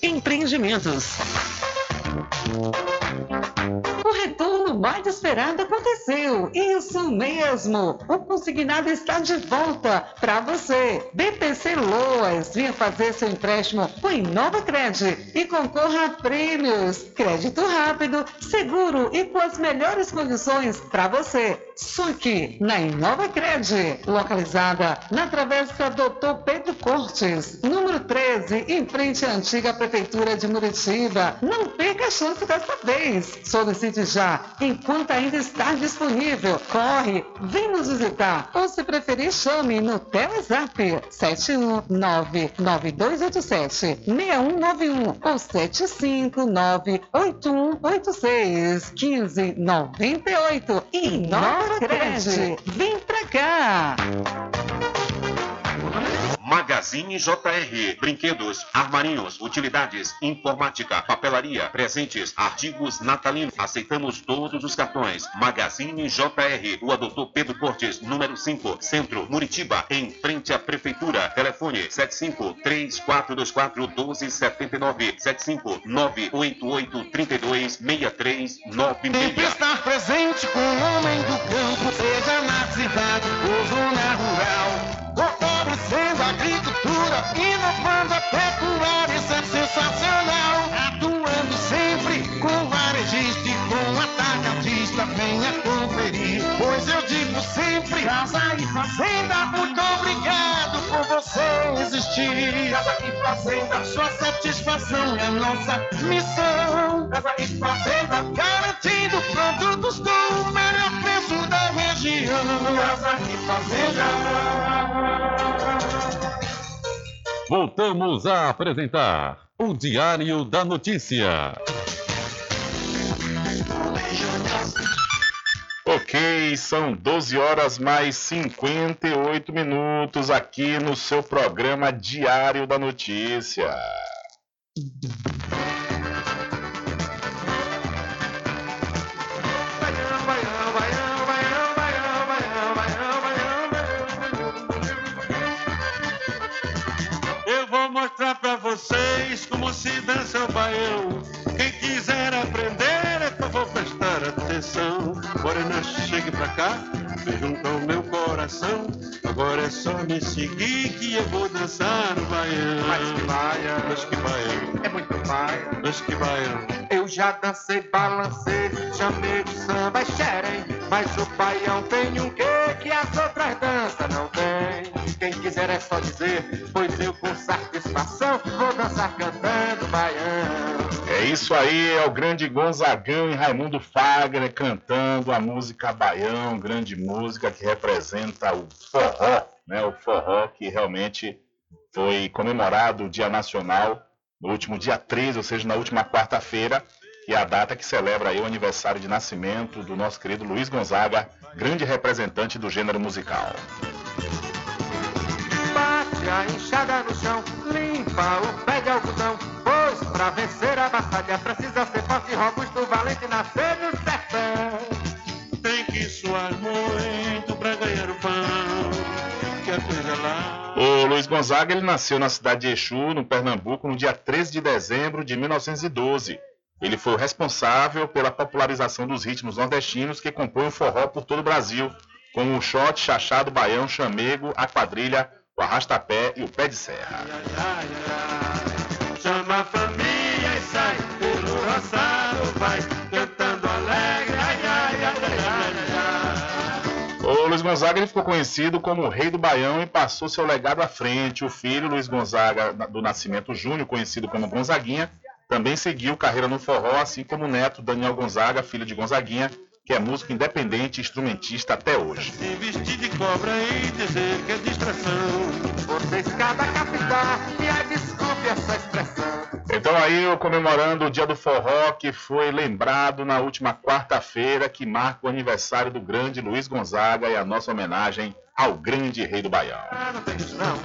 Empreendimentos. O retorno mais esperado aconteceu. Isso mesmo. O consignado está de volta para você. BPC Loas, venha fazer seu empréstimo com Inova Cred e concorra a prêmios. Crédito rápido, seguro e com as melhores condições para você. Suque, na Inova Cred, localizada na Travessa Doutor Pedro Cortes, número 13, em frente à antiga Prefeitura de Muritiba. Não perca a chance dessa vez. Solicite já, enquanto ainda está disponível. Corre, vem nos visitar. Ou se preferir, chame no Telezap 71992876191 ou 759 8186 1598 e 9 Cresce, vem pra cá! Magazine JR. Brinquedos, armarinhos, utilidades, informática, papelaria, presentes, artigos natalinos. Aceitamos todos os cartões. Magazine JR. Rua Doutor Pedro Cortes, número 5, Centro, Muritiba, em frente à Prefeitura. Telefone 75 3424 1279 75 988 32 6396. estar presente com o homem do campo, seja na cidade ou zona rural. Agricultura, inovando a pecuária, isso é sensacional. Atuando sempre com varejista e com atacadista, venha conferir. Pois eu digo sempre, casa e fazenda, muito obrigado por você existir. Casa e fazenda, sua satisfação é nossa missão. Casa e fazenda, garantindo produtos com o melhor preço e. Voltamos a apresentar o Diário da Notícia. Ok, são 12 horas mais 58 minutos aqui no seu programa Diário da Notícia. Mostrar pra vocês como se dança o baião. Quem quiser aprender, é vou prestar atenção. Morena, chegue pra cá. fez junto ao meu coração. Agora é só me seguir que eu vou dançar o baião. Mas que baião. Mas que baião. É muito baião. Mas que baião. Eu já dancei, balancei, chamei de samba, xerém. Mas o baião tem um quê que as outras danças não tem. Quem quiser é só dizer, pois eu com satisfação vou dançar cantando baião. É isso aí, é o grande Gonzagão e Raimundo Fagner cantando a música Baião, grande música que representa o forró, né? O forró que realmente foi comemorado o Dia Nacional no último dia 13, ou seja, na última quarta-feira, que é a data que celebra o aniversário de nascimento do nosso querido Luiz Gonzaga, grande representante do gênero musical. Bate a enxada no chão, limpa o pé de algodão. Pois pra vencer a batalha precisa ser forte, robusto, valente, nascer no sertão. Suar muito pra ganhar o pão. Que a coisa lá. O Luiz Gonzaga ele nasceu na cidade de Exu, no Pernambuco, no dia 13 de dezembro de 1912. Ele foi o responsável pela popularização dos ritmos nordestinos que compõem o forró por todo o Brasil, como o shot, chachado, baião, chamego, a quadrilha, o arrastapé e o pé de serra. Chama a família e sai pelo roçado, vai Gonzaga ele ficou conhecido como o rei do Baião e passou seu legado à frente. O filho, Luiz Gonzaga do Nascimento Júnior, conhecido como Gonzaguinha, também seguiu carreira no forró, assim como o neto Daniel Gonzaga, filho de Gonzaguinha, que é músico independente e instrumentista até hoje. Se vestir de cobra e dizer que é distração. Vocês cada capital, me a desculpe essa expressão. Então aí, eu comemorando o Dia do Forró, que foi lembrado na última quarta-feira, que marca o aniversário do grande Luiz Gonzaga e a nossa homenagem ao grande rei do Baião. Ah, não tem isso não.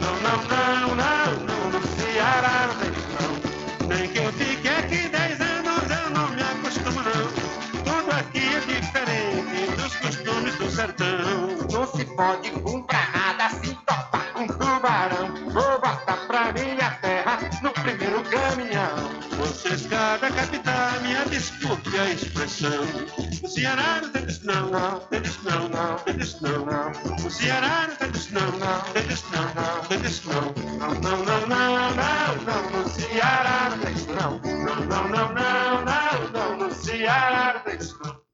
Não, não, não, não, não, no Ceará não tem isso não. Nem que eu fique aqui 10 anos, eu não me acostumo não. Tudo aqui é diferente dos costumes do sertão. Não se pode comprar nada se topar com tubarão. Vou botar pra minha primeiro caminhão. Vocês cada capital, minha desculpe a expressão. O Ceará não tem disso não, não, tem disso não, não, tem disso não, não. O Ceará não tem disso não, não, tem disso não, não, tem disso não. Não, não, não, não, não, não, no Ceará não tem isso não. Não, não, não, não, não, não, no Ceará não tem isso não.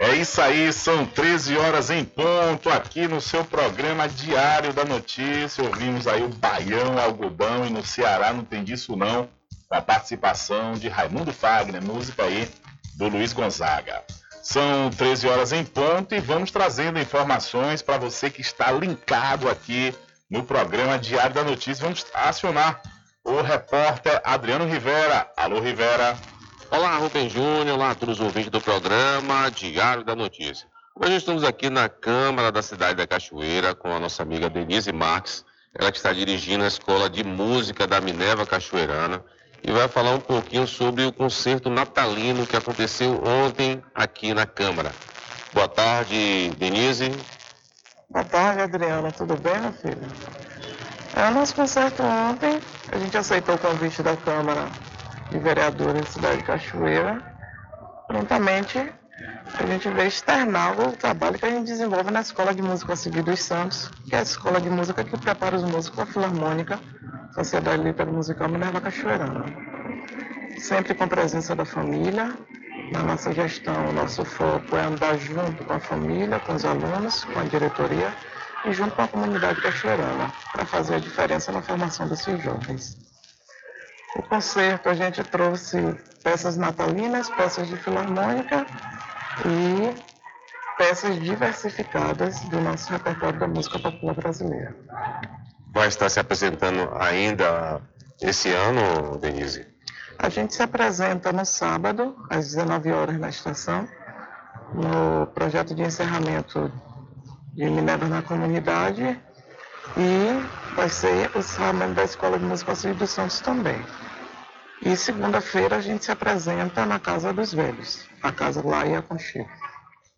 É isso aí, são 13 horas em ponto aqui no seu programa Diário da Notícia. Ouvimos aí o Baião, Algodão e no Ceará não tem disso não, a participação de Raimundo Fagner, música aí do Luiz Gonzaga. São 13 horas em ponto e vamos trazendo informações para você que está linkado aqui no programa Diário da Notícia. Vamos acionar o repórter Adriano Rivera. Alô, Rivera. Olá, Rubem Júnior, olá a todos os ouvintes do programa Diário da Notícia. Hoje estamos aqui na Câmara da cidade da Cachoeira com a nossa amiga Denise Marques, ela que está dirigindo a Escola de Música da Minerva Cachoeirana e vai falar um pouquinho sobre o concerto natalino que aconteceu ontem aqui na Câmara. Boa tarde, Denise. Boa tarde, Adriana. Tudo bem, meu filho? É, o nosso concerto ontem, a gente aceitou o convite da Câmara de Vereadores da cidade de Cachoeira. Prontamente, a gente veio externar o trabalho que a gente desenvolve na Escola de Música Civil dos Santos, que é a escola de música que prepara os músicos para a Filarmônica, Sociedade Lírica Musical Minerva Cachoeirana. Sempre com presença da família. Na nossa gestão, o nosso foco é andar junto com a família, com os alunos, com a diretoria e junto com a comunidade cachoeirana, para fazer a diferença na formação desses jovens. O concerto a gente trouxe peças natalinas, peças de filarmônica e peças diversificadas do nosso repertório da música popular brasileira. Vai estar se apresentando ainda esse ano, Denise? A gente se apresenta no sábado, às 19 horas na estação, no projeto de encerramento de Minerva na Comunidade e vai ser o encerramento da Escola de Música Civil dos Santos também. E segunda-feira a gente se apresenta na Casa dos Velhos, a casa lá em Aconchego.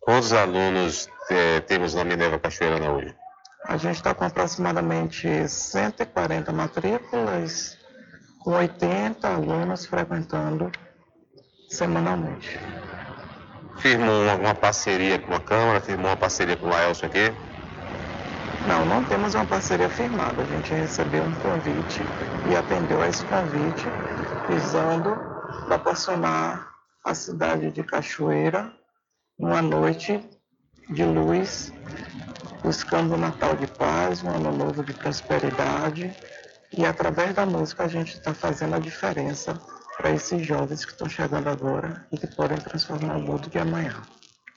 Quantos alunos eh, temos na Minerva Cachoeirana hoje? A gente está com aproximadamente 140 matrículas, com 80 alunos frequentando semanalmente. firmou uma, uma parceria com a Câmara, firmou uma parceria com o Laelson aqui? Não, não temos uma parceria firmada. A gente recebeu um convite e atendeu a esse convite, visando proporcionar à cidade de Cachoeira uma noite de luz, buscando um Natal de paz, um ano novo de prosperidade. E através da música a gente está fazendo a diferença para esses jovens que estão chegando agora e que podem transformar o mundo de amanhã.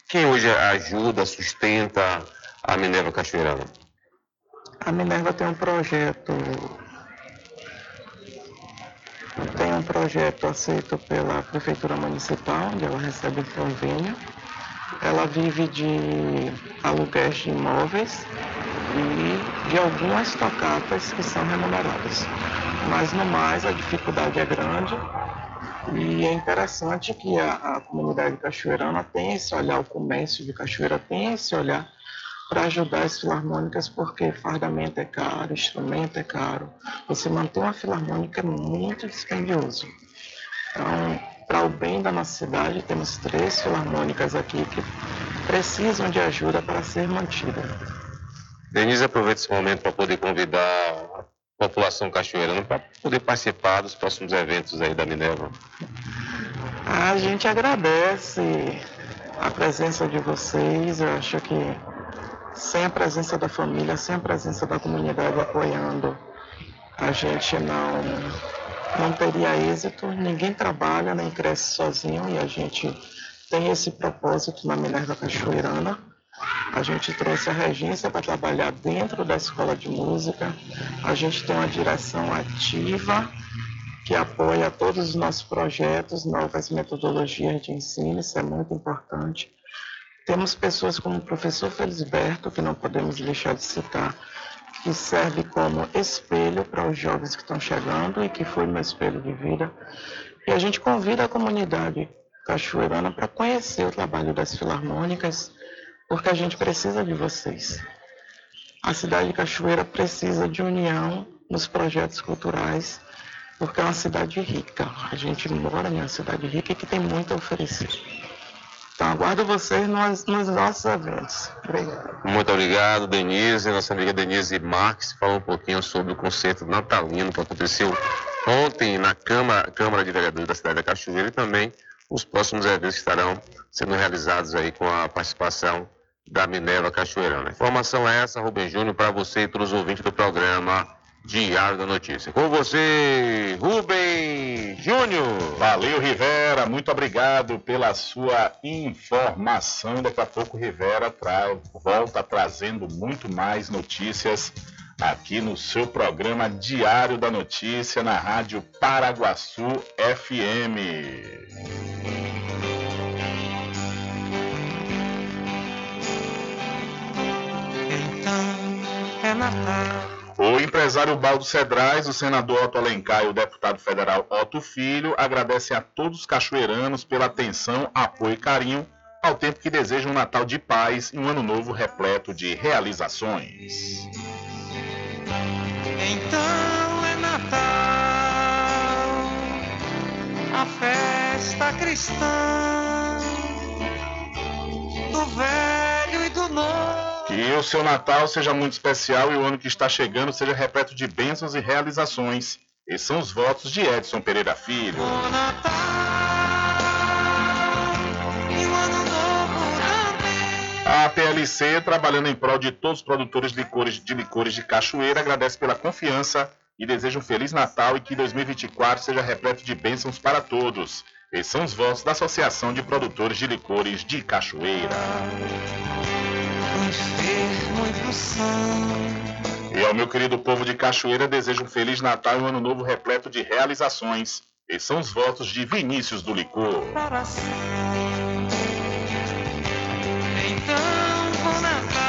Quem hoje ajuda, sustenta a Minerva Cachoeirana? A Minerva tem um projeto tem um projeto aceito pela Prefeitura Municipal, onde ela recebe um convênio. Ela vive de aluguéis de imóveis e de algumas tocatas que são remuneradas. Mas no mais a dificuldade é grande e é interessante que a, a comunidade cachoeirana tem esse olhar, o comércio de Cachoeira tem esse olhar para ajudar as filarmônicas, porque fardamento é caro, instrumento é caro. Você manter uma filarmônica é muito dispendioso. Então, para o bem da nossa cidade, temos três filarmônicas aqui que precisam de ajuda para ser mantida. Denise, aproveita esse momento para poder convidar a população cachoeirana para poder participar dos próximos eventos aí da Minerva. A gente agradece a presença de vocês. Eu acho que sem a presença da família, sem a presença da comunidade apoiando, a gente não, não teria êxito. Ninguém trabalha nem cresce sozinho e a gente tem esse propósito na Minerva Cachoeirana. A gente trouxe a regência para trabalhar dentro da escola de música. A gente tem uma direção ativa que apoia todos os nossos projetos, novas metodologias de ensino, isso é muito importante. Temos pessoas como o professor Felisberto, que não podemos deixar de citar, que serve como espelho para os jovens que estão chegando e que foi meu espelho de vida. E a gente convida a comunidade cachoeirana para conhecer o trabalho das filarmônicas, porque a gente precisa de vocês. A cidade de Cachoeira precisa de união nos projetos culturais, porque é uma cidade rica. A gente mora em uma cidade rica e que tem muito a oferecer. Então, aguardo vocês nos, nos nossos eventos. Obrigado. Muito obrigado, Denise. Nossa amiga Denise Marques falou um pouquinho sobre o concerto natalino que aconteceu ontem na Câmara, Câmara de Vereadores da cidade da Cachoeira e também os próximos eventos que estarão sendo realizados aí com a participação da Minerva Cachoeirana. Informação é essa, Rubem Júnior, para você e todos os ouvintes do programa Diário da Notícia. Com você, Rubem Júnior. Valeu, Rivera. Muito obrigado pela sua informação. Daqui a pouco, Rivera tra... volta trazendo muito mais notícias aqui no seu programa Diário da Notícia na Rádio Paraguaçu FM. Então é Natal. O empresário Baldo Cedrais, o senador Otto Alencar e o deputado federal Otto Filho agradecem a todos os cachoeiranos pela atenção, apoio e carinho, ao tempo que desejam um Natal de paz e um ano novo repleto de realizações. Então é Natal, a festa cristã, do velho e do novo. Que o seu Natal seja muito especial e o ano que está chegando seja repleto de bênçãos e realizações. Esses são os votos de Edson Pereira Filho. A PLC, trabalhando em prol de todos os produtores de licores de, licores de Cachoeira, agradece pela confiança e deseja um Feliz Natal e que 2024 seja repleto de bênçãos para todos. Esses são os votos da Associação de Produtores de Licores de Cachoeira. E ao meu querido povo de Cachoeira, desejo um Feliz Natal e um Ano Novo repleto de realizações. Esses são os votos de Vinícius do Licor. Então bom Natal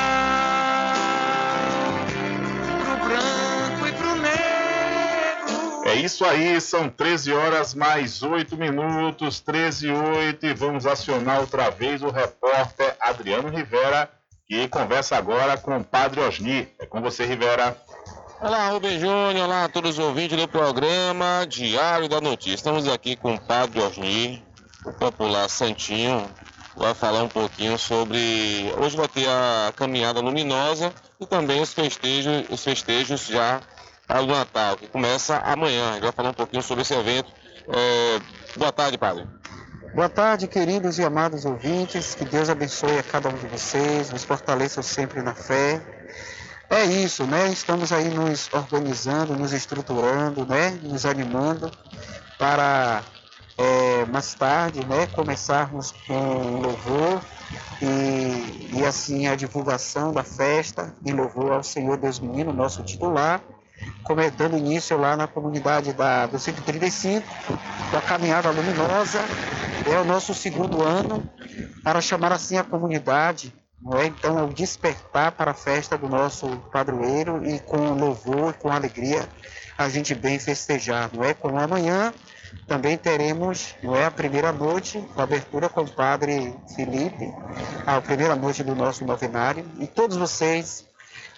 pro branco e pro negro. É isso aí, são 13 horas mais 8 minutos, 13 e 8, e vamos acionar outra vez o repórter Adriano Rivera, que conversa agora com o Padre Osni. É com você, Rivera. Olá, Rubem Júnior, olá a todos os ouvintes do programa Diário da Notícia. Estamos aqui com o Padre Osni, o popular Santinho, vai falar um pouquinho sobre. Hoje vai ter a caminhada luminosa e também os festejos, os festejos já para o Natal, que começa amanhã. Ele vai falar um pouquinho sobre esse evento. É... Boa tarde, padre. Boa tarde, queridos e amados ouvintes. Que Deus abençoe a cada um de vocês, nos fortaleça sempre na fé. É isso, né? Estamos aí nos organizando, nos estruturando, né? Nos animando para é, mais tarde, né? Começarmos com louvor e, e assim a divulgação da festa em louvor ao Senhor Deus Menino, nosso titular, dando início lá na comunidade da, do 135, da Caminhada Luminosa. É o nosso segundo ano para chamar assim a comunidade não é? Então, é o despertar para a festa do nosso padroeiro e com louvor, com alegria, a gente bem festejar, não é? Como amanhã também teremos, não é, a primeira noite, a abertura com o Padre Felipe, a primeira noite do nosso novenário, e todos vocês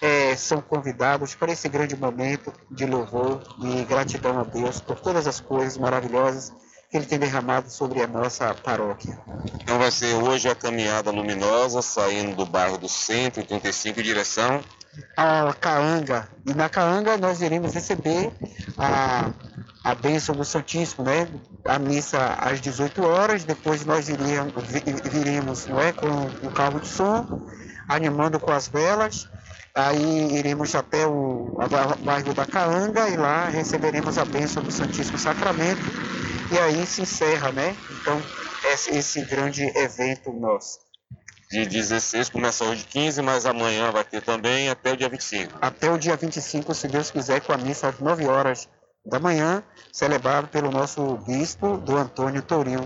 é, são convidados para esse grande momento de louvor e gratidão a Deus por todas as coisas maravilhosas que Ele tem derramado sobre a nossa paróquia. Então vai ser hoje a caminhada luminosa, saindo do bairro do Centro, 35, em direção a Caanga. E na Caanga nós iremos receber a, a bênção do Santíssimo, né? A missa às 18 horas, depois nós iríamos, viremos não é? com o carro de som, animando com as velas. Aí iremos até o bairro da Caanga e lá receberemos a bênção do Santíssimo Sacramento e aí se encerra, né? Então, esse grande evento nosso. De 16 começa hoje 15, mas amanhã vai ter também até o dia 25. Até o dia 25, se Deus quiser, com a missa às 9 horas da manhã, celebrado pelo nosso bispo, do Antônio Tourinho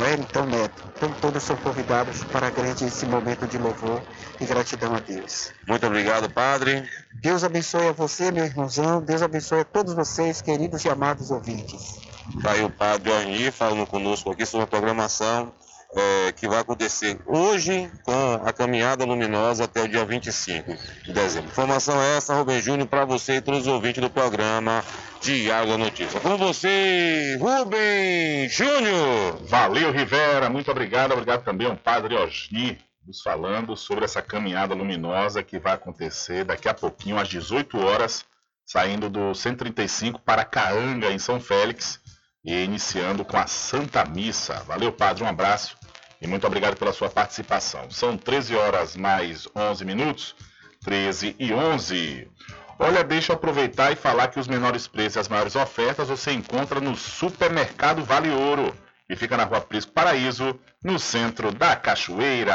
Wellington Neto. Então todos são convidados para grande esse momento de louvor e gratidão a Deus. Muito obrigado, Padre. Deus abençoe a você, meu irmãozão. Deus abençoe a todos vocês, queridos e amados ouvintes. Está aí o Padre Orni falando conosco aqui sobre a programação é, que vai acontecer hoje com a caminhada luminosa até o dia 25 de dezembro. Informação é essa, Rubem Júnior, para você e todos os ouvintes do programa Diário da Notícia. Com você, Rubem Júnior. Valeu, Rivera, muito obrigado. Obrigado também ao Padre Osni nos falando sobre essa caminhada luminosa que vai acontecer daqui a pouquinho, às 18 horas, saindo do 135 para Caanga, em São Félix e iniciando com a Santa Missa. Valeu, Padre, um abraço e muito obrigado pela sua participação. São 13 horas mais 11 minutos, 13 e 11. Olha, deixa eu aproveitar e falar que os menores preços e as maiores ofertas você encontra no Supermercado Vale Ouro, que fica na Rua Prisco Paraíso, no centro da Cachoeira.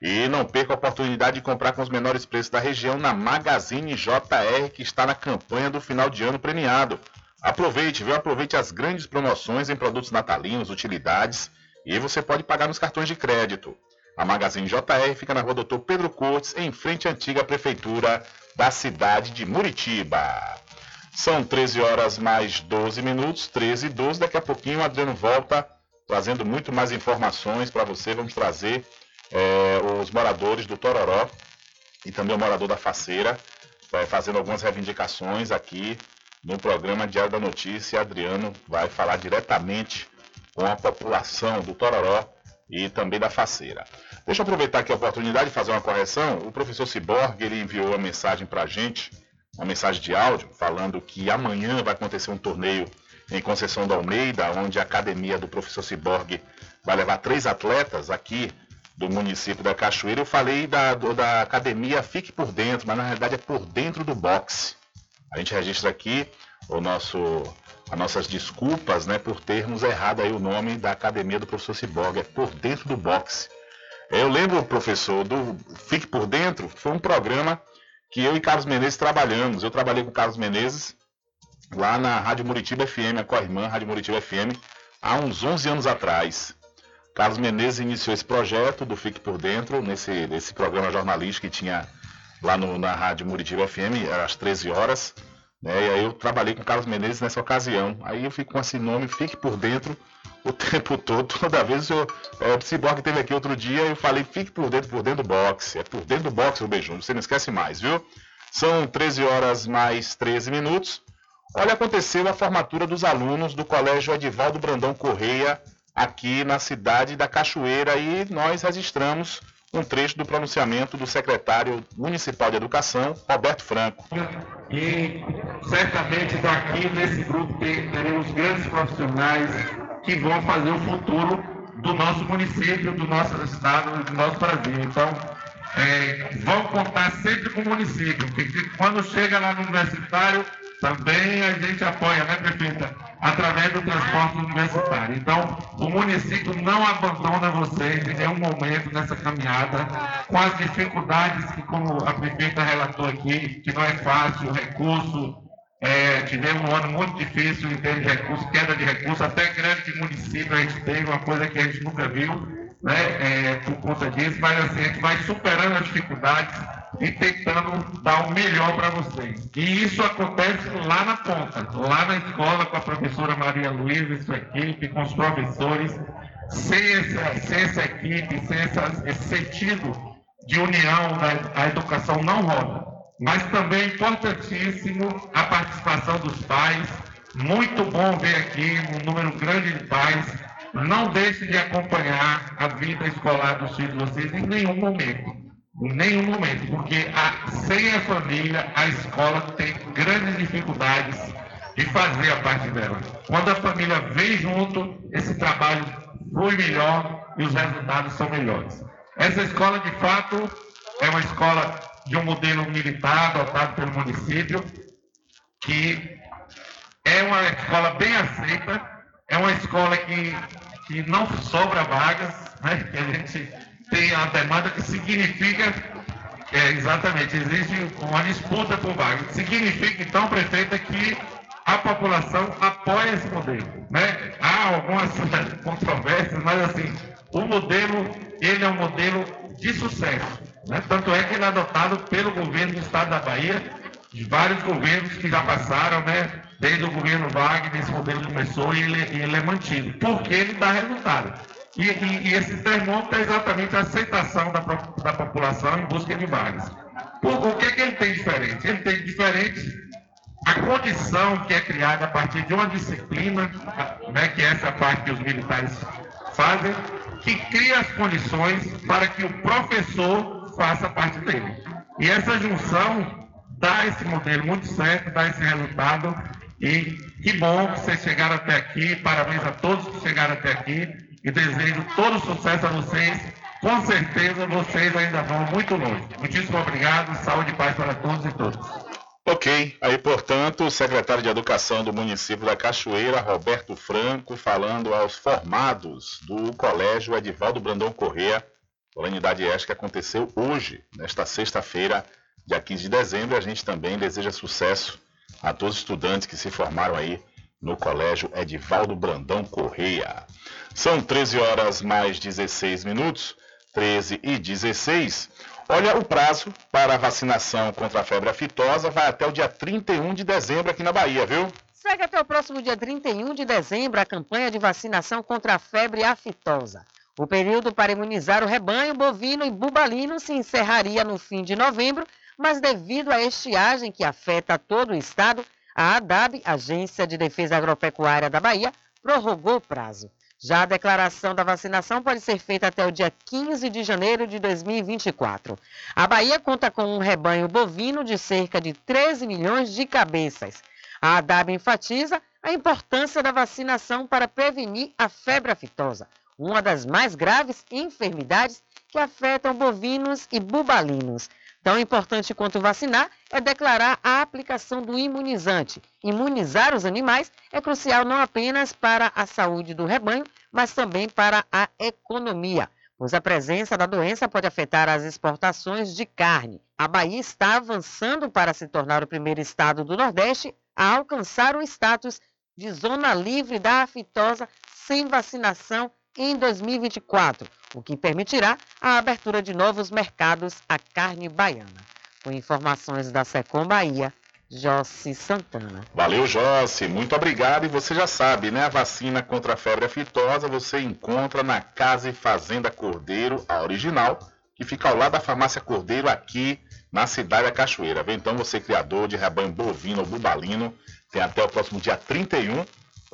E não perca a oportunidade de comprar com os menores preços da região na Magazine JR, que está na campanha do final de ano premiado. Aproveite, viu? Aproveite as grandes promoções em produtos natalinos, utilidades e você pode pagar nos cartões de crédito. A Magazine JR fica na rua Doutor Pedro Cortes, em frente à antiga prefeitura da cidade de Muritiba. São 13 horas mais 12 minutos, 13 e 12. Daqui a pouquinho o Adriano volta trazendo muito mais informações para você. Vamos trazer é, os moradores do Tororó e também o morador da Faceira, fazendo algumas reivindicações aqui no programa Diário da Notícia, Adriano vai falar diretamente com a população do Tororó e também da Faceira. Deixa eu aproveitar aqui a oportunidade de fazer uma correção. O professor Ciborgue ele enviou uma mensagem para a gente, uma mensagem de áudio, falando que amanhã vai acontecer um torneio em Conceição do Almeida, onde a academia do professor Ciborgue vai levar três atletas aqui do município da Cachoeira. Eu falei da, da academia Fique por Dentro, mas na realidade é por dentro do boxe. A gente registra aqui o nosso, as nossas desculpas né, por termos errado aí o nome da academia do professor Ciborga, é por dentro do boxe. Eu lembro, professor, do Fique por Dentro, foi um programa que eu e Carlos Menezes trabalhamos. Eu trabalhei com Carlos Menezes lá na Rádio Muritiba FM, a Corrimã Rádio Muritiba FM, há uns 11 anos atrás. Carlos Menezes iniciou esse projeto do Fique por Dentro, nesse, nesse programa jornalístico que tinha lá no, na Rádio Muritiba FM, às 13 horas. Né? E aí eu trabalhei com Carlos Menezes nessa ocasião. Aí eu fico com esse nome, fique por dentro o tempo todo. Toda vez eu, é, o Cyborg teve aqui outro dia eu falei, fique por dentro, por dentro do boxe. É por dentro do boxe o beijão, você não esquece mais, viu? São 13 horas mais 13 minutos. Olha, aconteceu a formatura dos alunos do Colégio Edivaldo Brandão Correia, aqui na cidade da Cachoeira e nós registramos um trecho do pronunciamento do secretário municipal de Educação, Roberto Franco. E certamente daqui nesse grupo teremos grandes profissionais que vão fazer o futuro do nosso município, do nosso estado, do nosso Brasil. Então, é, vão contar sempre com o município, porque quando chega lá no universitário, também a gente apoia, né, prefeita? Através do transporte universitário. Então, o município não abandona vocês em nenhum momento nessa caminhada, com as dificuldades que, como a prefeita relatou aqui, que não é fácil, recurso, é, tivemos um ano muito difícil em termos de recursos, queda de recursos, até grande município a gente teve, uma coisa que a gente nunca viu né, é, por conta disso, mas assim, a gente vai superando as dificuldades e tentando dar o melhor para vocês. E isso acontece lá na ponta, lá na escola com a professora Maria Luísa e sua equipe, com os professores. Sem essa, sem essa equipe, sem essa, esse sentido de união, a, a educação não roda. Mas também é importantíssimo a participação dos pais. Muito bom ver aqui um número grande de pais não deixe de acompanhar a vida escolar dos filhos de vocês em nenhum momento. Em nenhum momento, porque a, sem a família, a escola tem grandes dificuldades de fazer a parte dela. Quando a família vem junto, esse trabalho flui melhor e os resultados são melhores. Essa escola, de fato, é uma escola de um modelo militar adotado pelo município, que é uma escola bem aceita, é uma escola que que não sobra vagas, né? que a gente tem a demanda que significa, é, exatamente, existe uma disputa por vagas. Significa, então, prefeita, que a população apoia esse modelo. Né? Há algumas controvérsias, mas assim, o modelo, ele é um modelo de sucesso. Né? Tanto é que ele é adotado pelo governo do estado da Bahia, de vários governos que já passaram, né? desde o governo Wagner, esse modelo começou e ele, ele é mantido, porque ele dá resultado. E, e, e, esse termômetro é exatamente a aceitação da, da população em busca de vagas. Por, o que, que ele tem diferente? Ele tem diferente a condição que é criada a partir de uma disciplina, né, que é essa parte que os militares fazem, que cria as condições para que o professor faça parte dele. E essa junção dá esse modelo muito certo, dá esse resultado e que bom que vocês chegaram até aqui. Parabéns a todos que chegaram até aqui. E desejo todo sucesso a vocês. Com certeza vocês ainda vão muito longe. Muitíssimo obrigado. Saúde e paz para todos e todas. Ok, aí portanto o secretário de Educação do município da Cachoeira, Roberto Franco, falando aos formados do Colégio Edivaldo Brandão Corrêa, solenidade esta que aconteceu hoje, nesta sexta-feira, dia 15 de dezembro. A gente também deseja sucesso a todos os estudantes que se formaram aí no Colégio Edivaldo Brandão Correia. São 13 horas mais 16 minutos, 13 e 16. Olha, o prazo para a vacinação contra a febre aftosa vai até o dia 31 de dezembro aqui na Bahia, viu? Segue até o próximo dia 31 de dezembro a campanha de vacinação contra a febre aftosa. O período para imunizar o rebanho bovino e bubalino se encerraria no fim de novembro mas devido à estiagem que afeta todo o estado, a ADAB, Agência de Defesa Agropecuária da Bahia, prorrogou o prazo. Já a declaração da vacinação pode ser feita até o dia 15 de janeiro de 2024. A Bahia conta com um rebanho bovino de cerca de 13 milhões de cabeças. A ADAB enfatiza a importância da vacinação para prevenir a febre aftosa, uma das mais graves enfermidades que afetam bovinos e bubalinos. Tão importante quanto vacinar é declarar a aplicação do imunizante. Imunizar os animais é crucial não apenas para a saúde do rebanho, mas também para a economia, pois a presença da doença pode afetar as exportações de carne. A Bahia está avançando para se tornar o primeiro estado do Nordeste a alcançar o status de zona livre da aftosa sem vacinação em 2024, o que permitirá a abertura de novos mercados à carne baiana. Com informações da Secom Bahia, Jossi Santana. Valeu, Jossi. Muito obrigado. E você já sabe, né? A vacina contra a febre aftosa você encontra na Casa e Fazenda Cordeiro, a original, que fica ao lado da Farmácia Cordeiro, aqui na cidade da Cachoeira. Vem então você, criador de rebanho bovino ou bubalino, tem até o próximo dia 31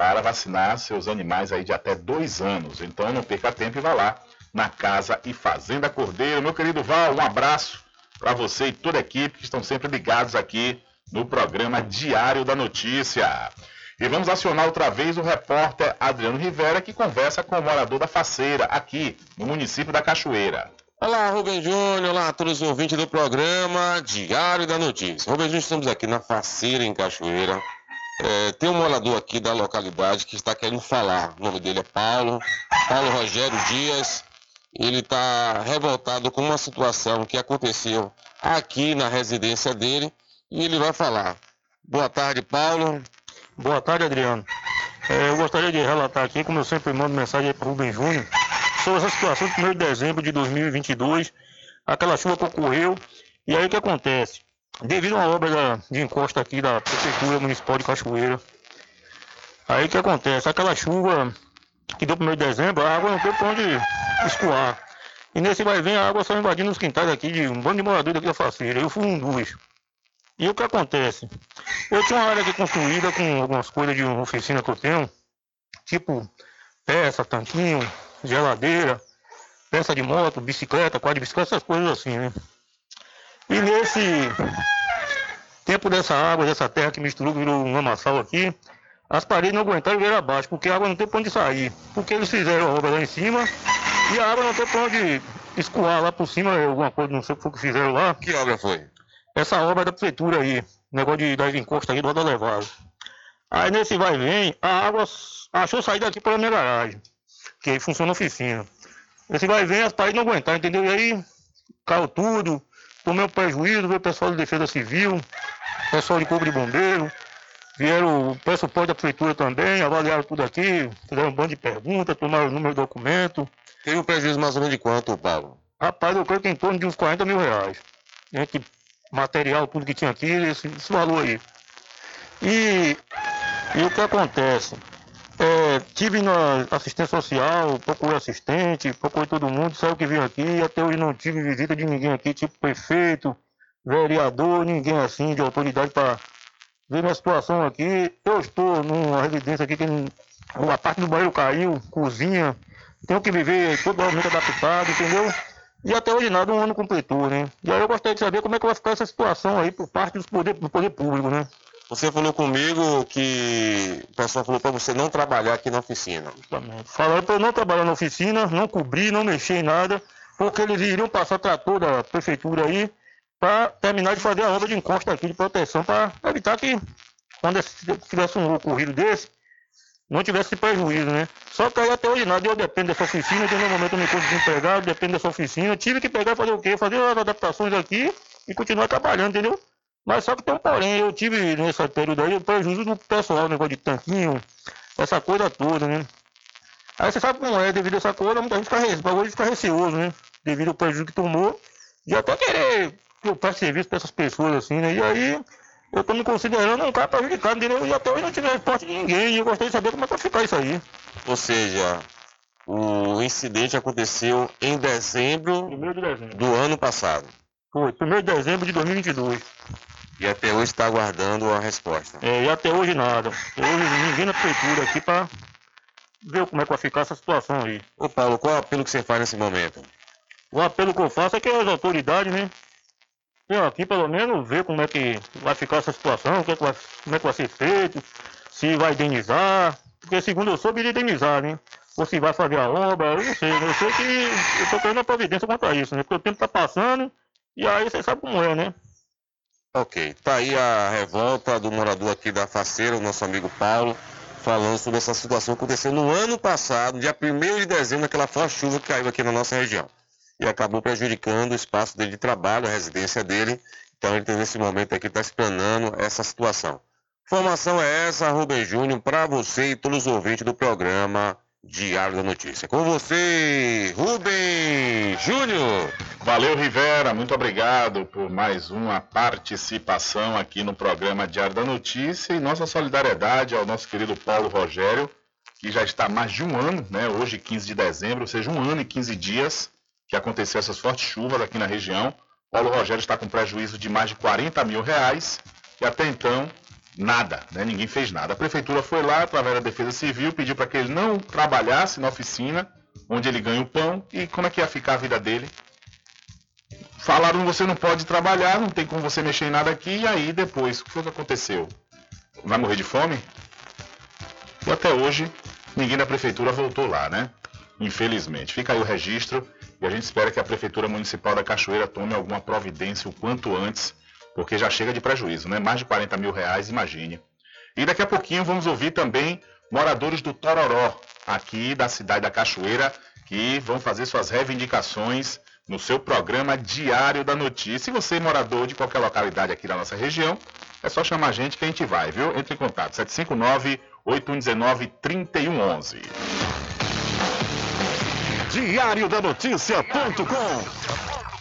para vacinar seus animais aí de até dois anos. Então não perca tempo e vá lá na Casa e Fazenda Cordeiro. Meu querido Val, um abraço para você e toda a equipe que estão sempre ligados aqui no programa Diário da Notícia. E vamos acionar outra vez o repórter Adriano Rivera, que conversa com o morador da Faceira, aqui no município da Cachoeira. Olá, Rubem Júnior, olá a todos os ouvintes do programa Diário da Notícia. Rubem Júnior, estamos aqui na Faceira, em Cachoeira. É, tem um morador aqui da localidade que está querendo falar. O nome dele é Paulo, Paulo Rogério Dias. Ele está revoltado com uma situação que aconteceu aqui na residência dele e ele vai falar. Boa tarde, Paulo. Boa tarde, Adriano. É, eu gostaria de relatar aqui, como eu sempre mando mensagem para o Rubem Júnior, sobre essa situação do 1 de dezembro de 2022, aquela chuva que ocorreu. E aí o que acontece? Devido a uma obra da, de encosta aqui da Prefeitura Municipal de Cachoeira, aí o que acontece? Aquela chuva que deu 1 de dezembro, a água não tem para onde escoar. E nesse vai vem a água só invadindo os quintais aqui de um bando de moradores aqui da faceira. Eu fui um dos. E o que acontece? Eu tinha uma área aqui construída com algumas coisas de uma oficina que eu tenho, tipo peça, tanquinho, geladeira, peça de moto, bicicleta, quadro de bicicleta, essas coisas assim, né? E nesse tempo dessa água, dessa terra que misturou, virou um lamaçal aqui, as paredes não aguentaram vir abaixo, porque a água não tem para onde sair. Porque eles fizeram a obra lá em cima e a água não tem para onde escoar lá por cima, alguma coisa, não sei o que fizeram lá. Que obra foi? Essa obra da prefeitura aí, negócio de, das encostas aí do lado da levada. Aí nesse vai e vem, a água achou sair daqui pela minha garagem, que aí funciona a oficina. Esse vai e vem, as paredes não aguentaram, entendeu? E aí caiu tudo, tomei um prejuízo, veio o pessoal de defesa civil, pessoal de corpo de bombeiro, vieram o pessoal da prefeitura também, avaliaram tudo aqui, fizeram um bando de perguntas, tomaram o número do documento. Teve um prejuízo mais ou menos de quanto, Paulo? Rapaz, eu creio que em torno de uns 40 mil reais. Entre material, tudo que tinha aqui, esse, esse valor aí. E, e o que acontece? Tive na assistência social, procurei assistente, procurei todo mundo, saiu que veio aqui, até hoje não tive visita de ninguém aqui, tipo prefeito, vereador, ninguém assim, de autoridade para ver minha situação aqui. Eu estou numa residência aqui que uma parte do banheiro caiu, cozinha, tenho que viver totalmente adaptado, entendeu? E até hoje nada, um ano completou, né? E aí eu gostaria de saber como é que vai ficar essa situação aí por parte dos poder, do poder público, né? Você falou comigo que o pessoal falou para você não trabalhar aqui na oficina. Falaram para eu não trabalhar na oficina, não cobrir, não mexer em nada, porque eles iriam passar trator da prefeitura aí para terminar de fazer a obra de encosta aqui de proteção para evitar que quando tivesse um ocorrido desse, não tivesse esse prejuízo, né? Só que aí até hoje nada, eu dependo dessa oficina, que no momento eu me encontro desempregado, dependo dessa oficina, tive que pegar fazer o quê? Fazer as adaptações aqui e continuar trabalhando, entendeu? Mas só que tem um porém, eu tive nesse período aí o prejuízo do pessoal, negócio de tanquinho, essa coisa toda, né? Aí você sabe como é, devido a essa coisa, muita gente fica, hoje fica receoso, né? Devido ao prejuízo que tomou, de até querer que eu preste serviço para essas pessoas, assim, né? E aí eu estou me considerando um cara prejudicado, entendeu? E até hoje não tive resposta de ninguém, e eu gostaria de saber como é que vai ficar isso aí. Ou seja, o incidente aconteceu em dezembro, de dezembro. do ano passado. Foi, 1 de dezembro de 2022. E até hoje está aguardando a resposta. É, e até hoje nada. Hoje ninguém na prefeitura aqui para ver como é que vai ficar essa situação aí. Ô Paulo, qual é o apelo que você faz nesse momento? O apelo que eu faço é que as autoridades, né? Venham aqui pelo menos ver como é que vai ficar essa situação, que é que vai, como é que vai ser feito, se vai indenizar, porque segundo eu soube, iria indenizar, né? Ou se vai fazer a obra, eu não sei, né? Eu sei que eu tô querendo a providência quanto a isso, né? Porque o tempo tá passando e aí você sabe como é, né? Ok, tá aí a revolta do morador aqui da Faceira, o nosso amigo Paulo, falando sobre essa situação que aconteceu no ano passado, dia 1 de dezembro, aquela forte chuva que caiu aqui na nossa região. E acabou prejudicando o espaço dele de trabalho, a residência dele. Então ele nesse momento aqui está explanando essa situação. Informação é essa, Rubem Júnior, para você e todos os ouvintes do programa Diário da Notícia. Com você, Rubem Júnior. Valeu, Rivera. Muito obrigado por mais uma participação aqui no programa Diário da Notícia e nossa solidariedade ao nosso querido Paulo Rogério, que já está há mais de um ano, né? Hoje, 15 de dezembro, ou seja, um ano e 15 dias que aconteceu essas fortes chuvas aqui na região. Paulo Rogério está com prejuízo de mais de 40 mil reais e até então nada, né? Ninguém fez nada. A prefeitura foi lá, através da Defesa Civil, pediu para que ele não trabalhasse na oficina, onde ele ganha o pão, e como é que ia ficar a vida dele? Falaram você não pode trabalhar, não tem como você mexer em nada aqui, e aí depois, o que foi que aconteceu? Vai morrer de fome? E até hoje, ninguém da prefeitura voltou lá, né? Infelizmente. Fica aí o registro e a gente espera que a Prefeitura Municipal da Cachoeira tome alguma providência o quanto antes, porque já chega de prejuízo, né? Mais de 40 mil reais, imagine. E daqui a pouquinho vamos ouvir também moradores do Tororó, aqui da cidade da Cachoeira, que vão fazer suas reivindicações no seu programa Diário da Notícia. Se você é morador de qualquer localidade aqui da nossa região, é só chamar a gente que a gente vai, viu? Entre em contato, 759 8119 3111. Diário da Notícia.com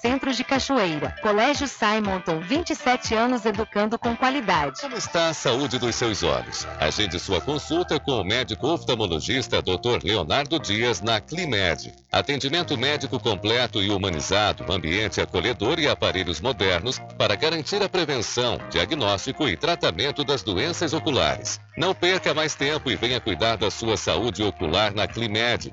Centro de Cachoeira. Colégio Simonton, 27 anos educando com qualidade. Como está a saúde dos seus olhos? Agende sua consulta com o médico oftalmologista Dr. Leonardo Dias na Climed. Atendimento médico completo e humanizado, ambiente acolhedor e aparelhos modernos para garantir a prevenção, diagnóstico e tratamento das doenças oculares. Não perca mais tempo e venha cuidar da sua saúde ocular na Climed.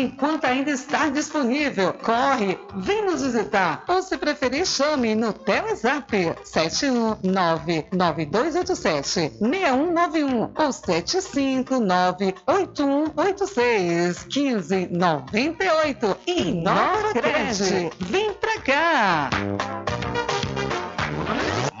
enquanto ainda está disponível. Corre, vem nos visitar. Ou se preferir, chame no Telezap 7199287-6191 ou 7598186-1598. Inova Cred, vem pra cá!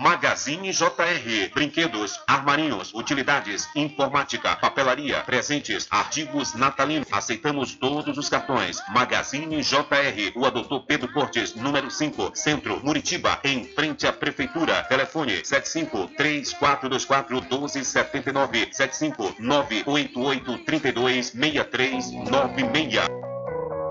Magazine JR. Brinquedos, armarinhos, utilidades, informática, papelaria, presentes, artigos natalinos. Aceitamos todos os cartões. Magazine JR. Rua Doutor Pedro Cortes, número 5, Centro, Muritiba, em frente à Prefeitura. Telefone 75 3424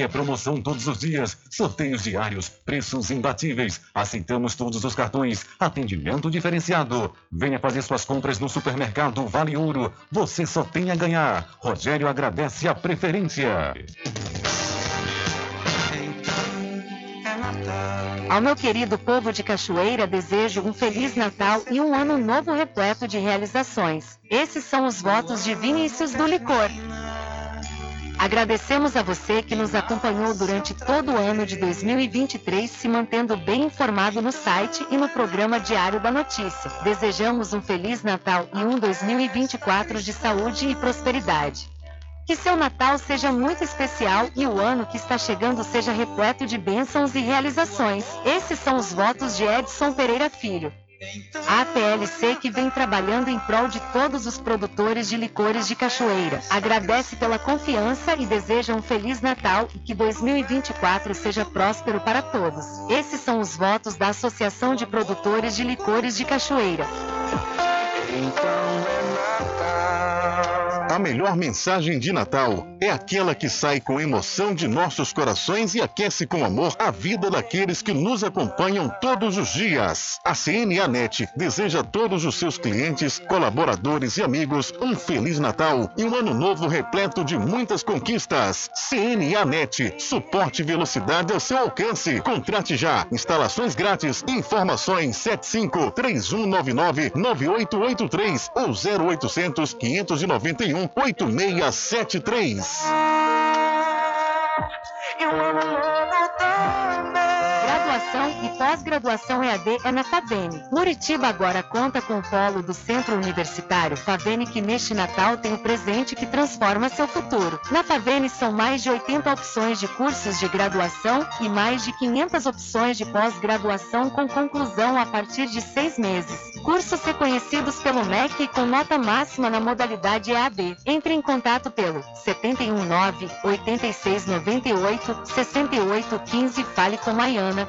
é promoção todos os dias. Sorteios diários, preços imbatíveis. Aceitamos todos os cartões. Atendimento diferenciado. Venha fazer suas compras no supermercado Vale Ouro. Você só tem a ganhar. Rogério agradece a preferência. Ao meu querido povo de Cachoeira, desejo um Feliz Natal e um ano novo repleto de realizações. Esses são os votos de Vinícius do Licor. Agradecemos a você que nos acompanhou durante todo o ano de 2023, se mantendo bem informado no site e no programa Diário da Notícia. Desejamos um Feliz Natal e um 2024 de saúde e prosperidade. Que seu Natal seja muito especial e o ano que está chegando seja repleto de bênçãos e realizações. Esses são os votos de Edson Pereira Filho. A APLC que vem trabalhando em prol de todos os produtores de licores de cachoeira. Agradece pela confiança e deseja um Feliz Natal e que 2024 seja próspero para todos. Esses são os votos da Associação de Produtores de Licores de Cachoeira. A melhor mensagem de Natal é aquela que sai com emoção de nossos corações e aquece com amor a vida daqueles que nos acompanham todos os dias. A CNA Net deseja a todos os seus clientes, colaboradores e amigos um Feliz Natal e um ano novo repleto de muitas conquistas. CNA Net, suporte e velocidade ao seu alcance. Contrate já. Instalações grátis. Informações 75 3199 9883 ou 0800 591 8673. Graduação e pós-graduação EAD é na Favene. Muritiba agora conta com o polo do Centro Universitário Favene que neste Natal tem o presente que transforma seu futuro. Na Favene são mais de 80 opções de cursos de graduação e mais de 500 opções de pós-graduação com conclusão a partir de seis meses. Cursos reconhecidos pelo MEC com nota máxima na modalidade EAD. Entre em contato pelo 719 8698 6815 Fale com Maiana,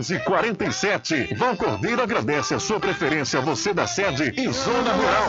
1147. Vão Cordeiro agradece a sua preferência, você da sede e zona rural.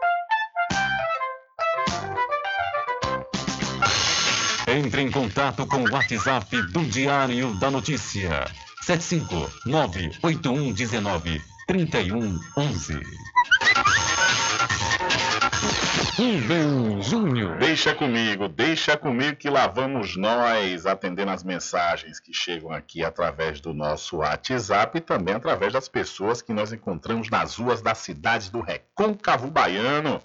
Entre em contato com o WhatsApp do Diário da Notícia. 759-8119-3111. Rubem Júnior. Deixa comigo, deixa comigo que lá vamos nós atendendo as mensagens que chegam aqui através do nosso WhatsApp e também através das pessoas que nós encontramos nas ruas da cidade do Recôncavo Baiano.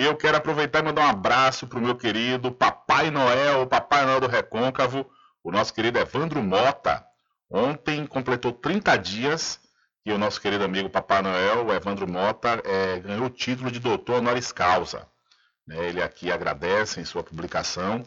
Eu quero aproveitar e mandar um abraço para o meu querido Papai Noel, o Papai Noel do Recôncavo, o nosso querido Evandro Mota. Ontem completou 30 dias e o nosso querido amigo Papai Noel, o Evandro Mota, é, ganhou o título de doutor honoris causa. Né, ele aqui agradece em sua publicação.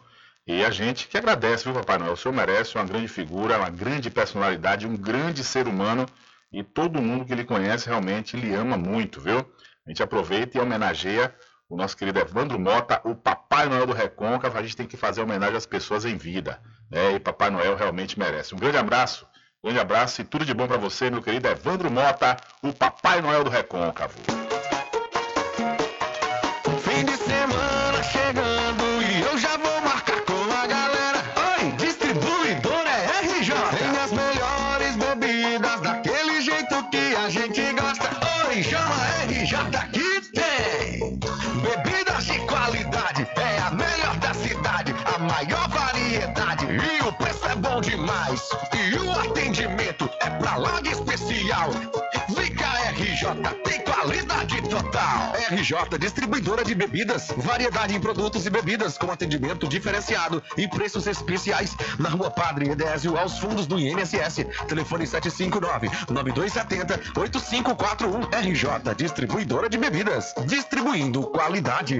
E a gente que agradece, viu, Papai Noel? O senhor merece uma grande figura, uma grande personalidade, um grande ser humano. E todo mundo que ele conhece realmente lhe ama muito, viu? A gente aproveita e homenageia o nosso querido Evandro Mota, o Papai Noel do Recôncavo. A gente tem que fazer homenagem às pessoas em vida. Né? E Papai Noel realmente merece. Um grande abraço, um grande abraço e tudo de bom para você, meu querido Evandro Mota, o Papai Noel do Recôncavo. É pra lá de especial. Fica RJ, tem qualidade total. RJ Distribuidora de Bebidas, variedade em produtos e bebidas com atendimento diferenciado e preços especiais na Rua Padre Edésio, aos fundos do INSS. Telefone 759-9270-8541. RJ Distribuidora de Bebidas, distribuindo qualidade.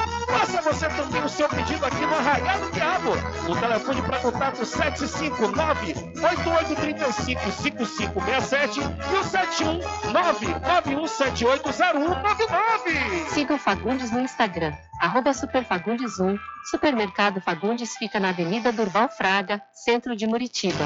Você também o seu pedido aqui no Arraial do Diabo. O telefone para contato 759-8835-5567 e o 719-91780199. Siga o Fagundes no Instagram, arroba Superfagundes1. Supermercado Fagundes fica na Avenida Durval Fraga, centro de Muritiba.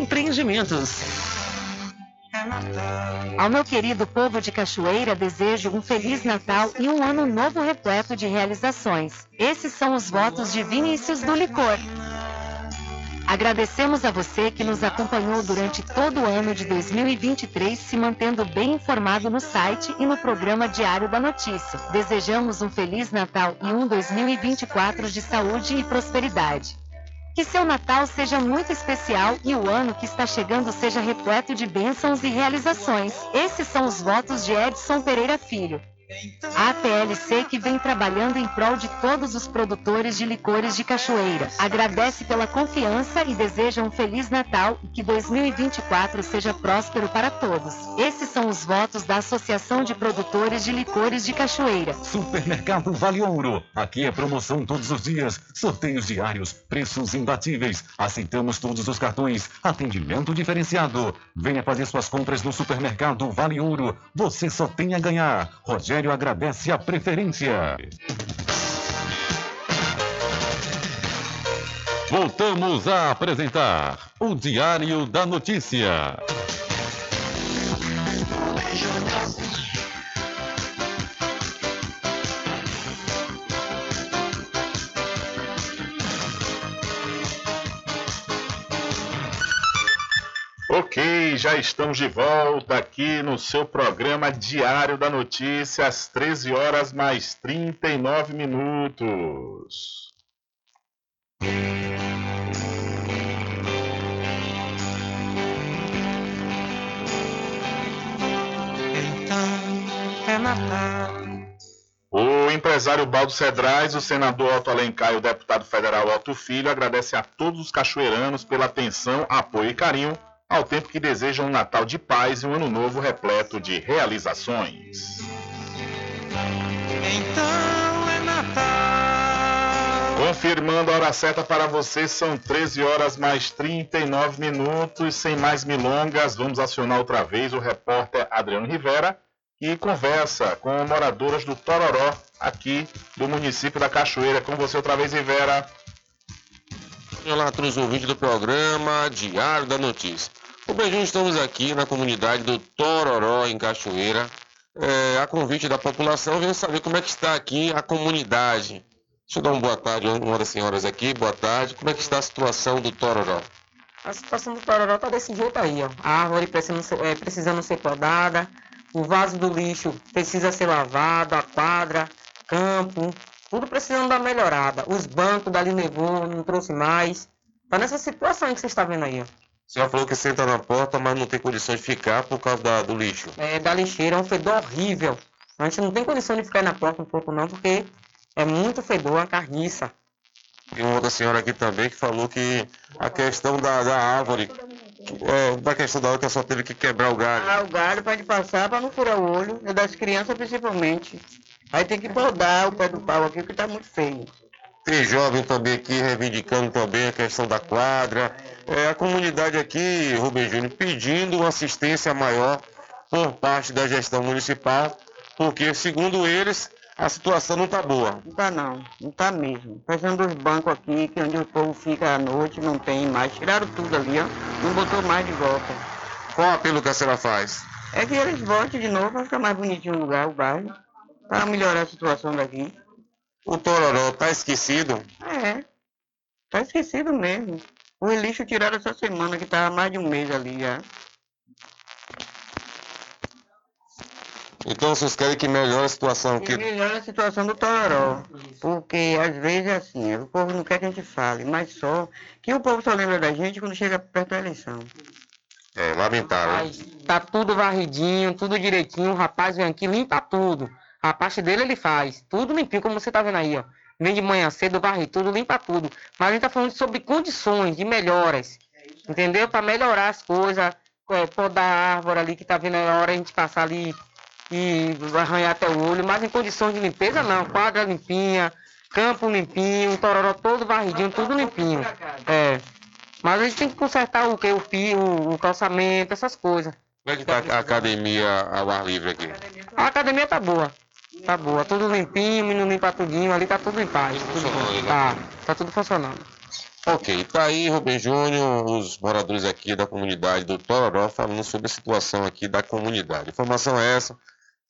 Empreendimentos. Ao meu querido povo de Cachoeira, desejo um Feliz Natal e um ano novo repleto de realizações. Esses são os votos de Vinícius do Licor. Agradecemos a você que nos acompanhou durante todo o ano de 2023, se mantendo bem informado no site e no programa Diário da Notícia. Desejamos um Feliz Natal e um 2024 de saúde e prosperidade. Que seu Natal seja muito especial e o ano que está chegando seja repleto de bênçãos e realizações. Esses são os votos de Edson Pereira Filho. A PLC que vem trabalhando em prol de todos os produtores de licores de Cachoeira. Agradece pela confiança e deseja um Feliz Natal e que 2024 seja próspero para todos. Esses são os votos da Associação de Produtores de Licores de Cachoeira. Supermercado Vale Ouro. Aqui é promoção todos os dias, sorteios diários, preços imbatíveis. Aceitamos todos os cartões, atendimento diferenciado. Venha fazer suas compras no Supermercado Vale Ouro. Você só tem a ganhar. Rogério agradece a preferência. Voltamos a apresentar o Diário da Notícia. Ok, já estamos de volta aqui no seu programa Diário da Notícia, às 13 horas mais 39 minutos. Então, é Natal. O empresário Baldo Cedrais, o senador Otto Alencar e o deputado federal Otto Filho agradecem a todos os cachoeiranos pela atenção, apoio e carinho, ao tempo que desejam um Natal de paz e um ano novo repleto de realizações. Então é Natal. Confirmando a hora certa para você, são 13 horas mais 39 minutos. Sem mais milongas, vamos acionar outra vez o repórter Adriano Rivera, que conversa com moradoras do Tororó, aqui do município da Cachoeira. Com você outra vez, Rivera. Olá a todos os ouvintes do programa Diário da Notícia. O Beijinho, estamos aqui na comunidade do Tororó, em Cachoeira. É, a convite da população, venho saber como é que está aqui a comunidade. Deixa eu dar uma boa tarde a uma das senhoras aqui. Boa tarde. Como é que está a situação do Tororó? A situação do Tororó tá desse jeito aí, ó. A árvore precisando ser, é, precisando ser podada, o vaso do lixo precisa ser lavado, a quadra, campo, tudo precisando dar melhorada. Os bancos dali nevou, não trouxe mais. Tá nessa situação que você está vendo aí, ó. A senhora falou que senta na porta, mas não tem condições de ficar por causa da- do lixo. É, da lixeira, é um fedor horrível. A gente não tem condição de ficar na porta um pouco não, porque é muito fedor, uma carniça. Tem uma outra senhora aqui também que falou que a questão da, da árvore, é, da questão da árvore que só teve que quebrar o galho. Ah, o galho pode passar para não furar o olho, e das crianças principalmente. Aí tem que podar o pé do pau aqui, que tá muito feio. Tem jovem também aqui reivindicando também a questão da quadra. É, a comunidade aqui, Rubem Júnior, pedindo uma assistência maior por parte da gestão municipal, porque, segundo eles, a situação não está boa. Não tá não, não tá mesmo. Fechando os bancos aqui, que onde o povo fica à noite, não tem mais. Tiraram tudo ali, ó. Não botou mais de volta. Qual o apelo que a senhora faz? É que eles voltem de novo para ficar mais bonitinho o lugar, o bairro. Para melhorar a situação daqui. O Tororó está esquecido? É. Tá esquecido mesmo. O lixo tiraram essa semana, que tava mais de um mês ali já. Então vocês querem que melhore a situação aqui? E melhora a situação do Tororó. Porque às vezes é assim, o povo não quer que a gente fale, mas só que o povo só lembra da gente quando chega perto da eleição. É, lamentável. né? Tá tudo varridinho, tudo direitinho, o rapaz vem aqui, limpa tudo. A parte dele ele faz, tudo limpinho, como você tá vendo aí, ó. Vem de manhã cedo, varre tudo, limpa tudo. Mas a gente tá falando sobre condições de melhoras, entendeu? Para melhorar as coisas, é, podar a árvore ali que tá vendo a hora a gente passar ali e arranhar até o olho, mas em condições de limpeza não, quadra limpinha, campo limpinho, tororó todo varridinho, tudo limpinho. É. Mas a gente tem que consertar o que? O pio, o calçamento, essas coisas. Como é que está a academia ao ar livre aqui? A academia tá boa. Tá boa, tudo limpinho, menino limpa tudinho, ali tá tudo em paz. Tudo bom. Tá, tá tudo funcionando. Ok, tá aí, Rubem Júnior, os moradores aqui da comunidade do Tororó falando sobre a situação aqui da comunidade. Informação é essa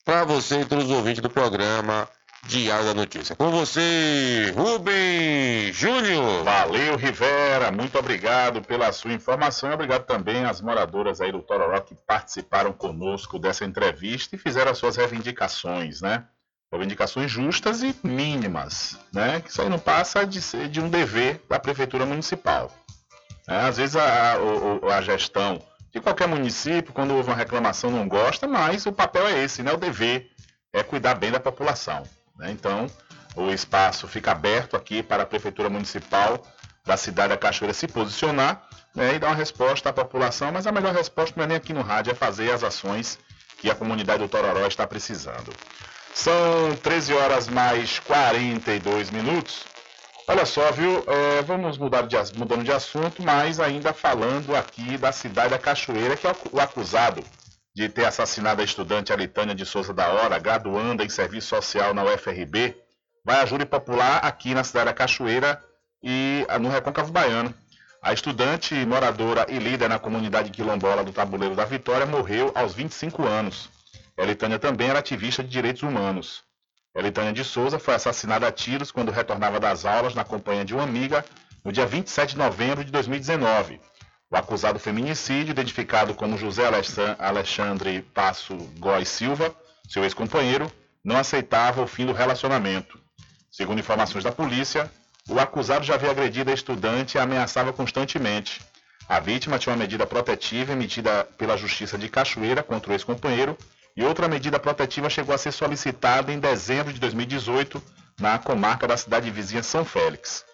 para você e todos os ouvintes do programa Diário da Notícia. Com você, Rubem Júnior. Valeu, Rivera. Muito obrigado pela sua informação e obrigado também às moradoras aí do Tororó que participaram conosco dessa entrevista e fizeram as suas reivindicações, né? Reivindicações justas e mínimas, né? Que isso aí não passa de ser de um dever da Prefeitura Municipal. né? às vezes a, a- a gestão de qualquer município, quando houve uma reclamação, não gosta, mas o papel é esse, né? O dever é cuidar bem da população. Né? Então, o espaço fica aberto aqui para a Prefeitura Municipal da cidade da Cachoeira se posicionar né, e dar uma resposta à população, mas a melhor resposta não é nem aqui no rádio, é fazer as ações que a comunidade do Tororó está precisando. São 13 horas mais 42 minutos. Olha só, viu? É, vamos mudar de, mudando de assunto, mas ainda falando aqui da cidade da Cachoeira, que é o acusado de ter assassinado a estudante Alitânia de Souza da Hora, graduanda em serviço social na UFRB, vai a júri popular aqui na cidade da Cachoeira e no Recôncavo Baiano. A estudante, moradora e líder na comunidade quilombola do Tabuleiro da Vitória morreu aos 25 anos. Elitânia também era ativista de direitos humanos. Elitânia de Souza foi assassinada a tiros quando retornava das aulas na companhia de uma amiga no dia 27 de novembro de 2019. O acusado feminicídio, identificado como José Alexandre Passo Góes Silva, seu ex-companheiro, não aceitava o fim do relacionamento. Segundo informações da polícia, o acusado já havia agredido a estudante e a ameaçava constantemente. A vítima tinha uma medida protetiva emitida pela Justiça de Cachoeira contra o ex-companheiro e outra medida protetiva chegou a ser solicitada em dezembro de 2018 na comarca da cidade vizinha São Félix.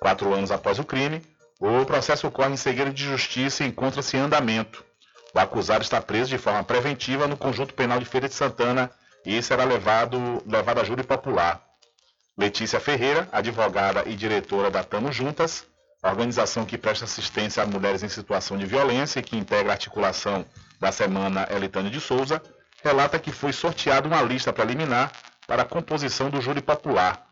Quatro anos após o crime, o processo ocorre em segredo de justiça e encontra-se em andamento. O acusado está preso de forma preventiva no conjunto penal de Feira de Santana e será levado, levado a júri popular. Letícia Ferreira, advogada e diretora da Tamo Juntas, organização que presta assistência a mulheres em situação de violência e que integra a articulação da Semana Elitânia de Souza, relata que foi sorteada uma lista preliminar para a composição do júri popular.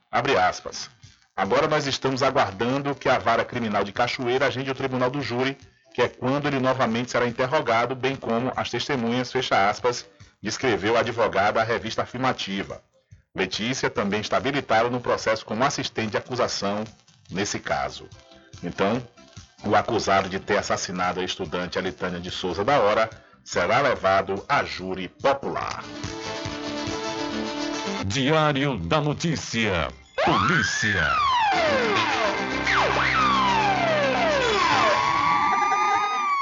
Agora nós estamos aguardando que a vara criminal de Cachoeira agende o tribunal do júri, que é quando ele novamente será interrogado, bem como as testemunhas, fecha aspas, descreveu a advogada à revista afirmativa. Letícia também está habilitada no processo como assistente de acusação nesse caso. Então, o acusado de ter assassinado a estudante Alitânia de Souza da Hora será levado a júri popular. Diário da Notícia. Polícia.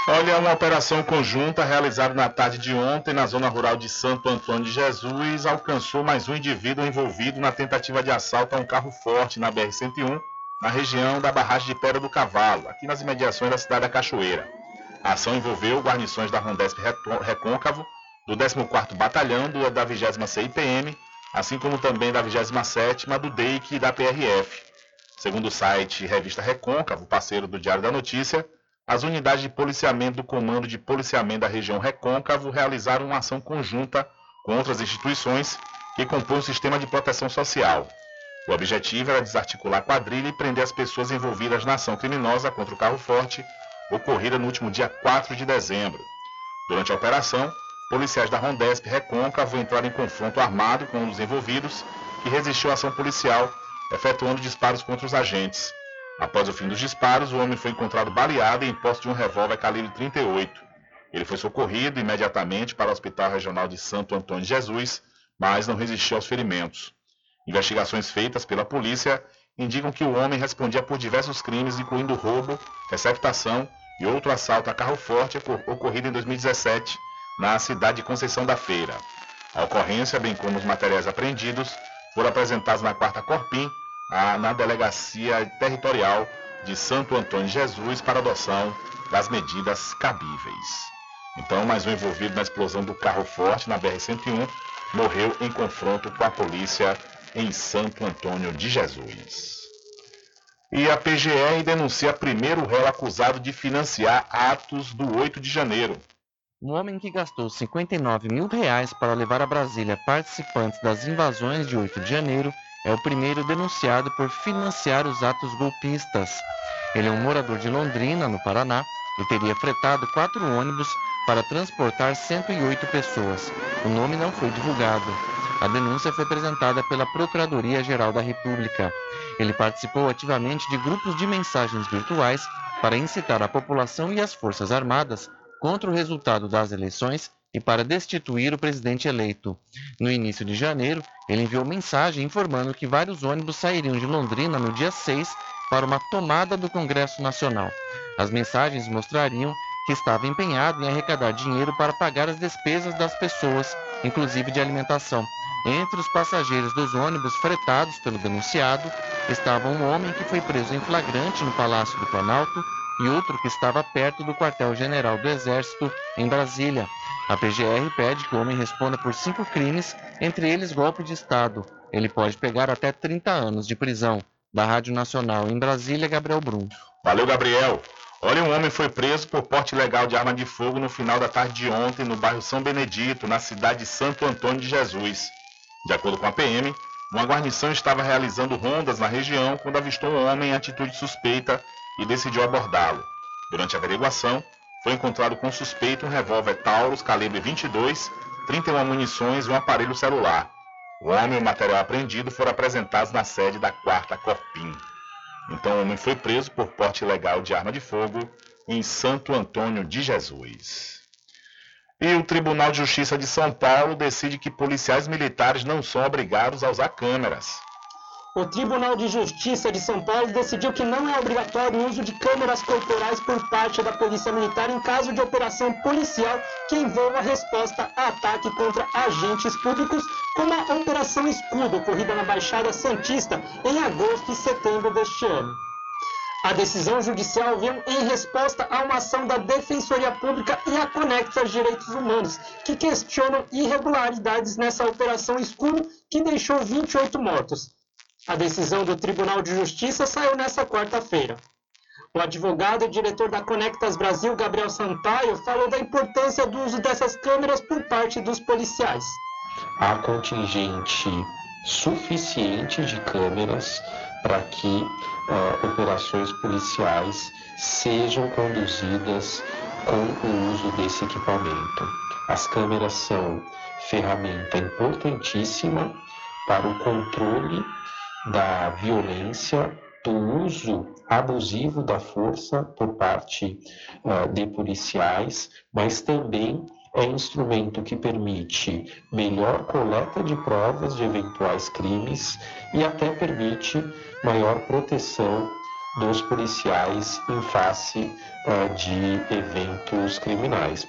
Olha, uma operação conjunta realizada na tarde de ontem na zona rural de Santo Antônio de Jesus alcançou mais um indivíduo envolvido na tentativa de assalto a um carro forte na BR-101, na região da barragem de Pedra do Cavalo, aqui nas imediações da cidade da Cachoeira. A ação envolveu guarnições da Rondesp Recôncavo, do 14º Batalhão da 20 CIPM, assim como também da 27ª do DEIC e da PRF. Segundo o site Revista Recôncavo, parceiro do Diário da Notícia, as unidades de policiamento do Comando de Policiamento da região Recôncavo realizaram uma ação conjunta com outras instituições que compõem o sistema de proteção social. O objetivo era desarticular a quadrilha e prender as pessoas envolvidas na ação criminosa contra o carro forte ocorrida no último dia 4 de dezembro. Durante a operação, policiais da Rondesp Recôncavo entraram em confronto armado com um dos envolvidos, que resistiu à ação policial, efetuando disparos contra os agentes. Após o fim dos disparos, o homem foi encontrado baleado em posse de um revólver calibre 38. Ele foi socorrido imediatamente para o Hospital Regional de Santo Antônio de Jesus, mas não resistiu aos ferimentos. Investigações feitas pela polícia indicam que o homem respondia por diversos crimes, incluindo roubo, receptação e outro assalto a carro forte ocorrido em 2017 na cidade de Conceição da Feira. A ocorrência, bem como os materiais apreendidos, foram apresentados na quarta Corpim, na Delegacia Territorial de Santo Antônio de Jesus para adoção das medidas cabíveis. Então, mais um envolvido na explosão do carro forte na BR-101 morreu em confronto com a polícia em Santo Antônio de Jesus. E a PGR denuncia primeiro réu acusado de financiar atos do 8 de janeiro. Um homem que gastou 59 mil reais para levar a Brasília participantes das invasões de 8 de janeiro é o primeiro denunciado por financiar os atos golpistas. Ele é um morador de Londrina, no Paraná, e teria fretado quatro ônibus para transportar 108 pessoas. O nome não foi divulgado. A denúncia foi apresentada pela Procuradoria-Geral da República. Ele participou ativamente de grupos de mensagens virtuais para incitar a população e as Forças Armadas contra o resultado das eleições e para destituir o presidente eleito. No início de janeiro, ele enviou mensagem informando que vários ônibus sairiam de Londrina no dia 6 para uma tomada do Congresso Nacional. As mensagens mostrariam que estava empenhado em arrecadar dinheiro para pagar as despesas das pessoas, inclusive de alimentação Entre os passageiros dos ônibus fretados pelo denunciado estava um homem que foi preso em flagrante no Palácio do Planalto e outro que estava perto do quartel-general do Exército, em Brasília. A PGR pede que o homem responda por cinco crimes, entre eles golpe de Estado. Ele pode pegar até 30 anos de prisão. Da Rádio Nacional em Brasília, Gabriel Brum. Valeu, Gabriel. Olha, um homem foi preso por porte ilegal de arma de fogo no final da tarde de ontem no bairro São Benedito, na cidade de Santo Antônio de Jesus. De acordo com a PM, uma guarnição estava realizando rondas na região quando avistou um homem em atitude suspeita e decidiu abordá-lo. Durante a averiguação, foi encontrado com suspeito um revólver Taurus calibre 22, 31 munições e um aparelho celular. O homem e o material apreendido foram apresentados na sede da 4 Copim. Então, o homem foi preso por porte ilegal de arma de fogo em Santo Antônio de Jesus. E o Tribunal de Justiça de São Paulo decide que policiais militares não são obrigados a usar câmeras. O Tribunal de Justiça de São Paulo decidiu que não é obrigatório o uso de câmeras corporais por parte da Polícia Militar em caso de operação policial que envolva resposta a ataque contra agentes públicos, como a Operação Escudo, ocorrida na Baixada Santista em agosto e setembro deste ano. A decisão judicial veio em resposta a uma ação da Defensoria Pública e a Conectas Direitos Humanos, que questionam irregularidades nessa operação escuro que deixou 28 mortos. A decisão do Tribunal de Justiça saiu nesta quarta-feira. O advogado e diretor da Conectas Brasil, Gabriel Sampaio, falou da importância do uso dessas câmeras por parte dos policiais. Há contingente suficiente de câmeras para que uh, operações policiais sejam conduzidas com o uso desse equipamento. As câmeras são ferramenta importantíssima para o controle da violência, do uso abusivo da força por parte uh, de policiais, mas também é instrumento que permite melhor coleta de provas de eventuais crimes e até permite maior proteção dos policiais em face uh, de eventos criminais.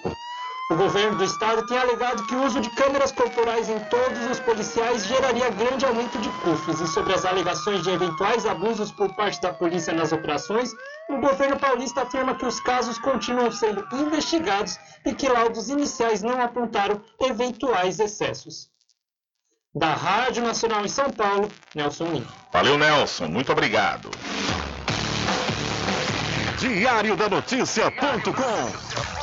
O governo do estado tem alegado que o uso de câmeras corporais em todos os policiais geraria grande aumento de custos. E sobre as alegações de eventuais abusos por parte da polícia nas operações, o governo paulista afirma que os casos continuam sendo investigados e que laudos iniciais não apontaram eventuais excessos. Da Rádio Nacional em São Paulo, Nelson Lima. Valeu, Nelson. Muito obrigado. Diário da Notícia.com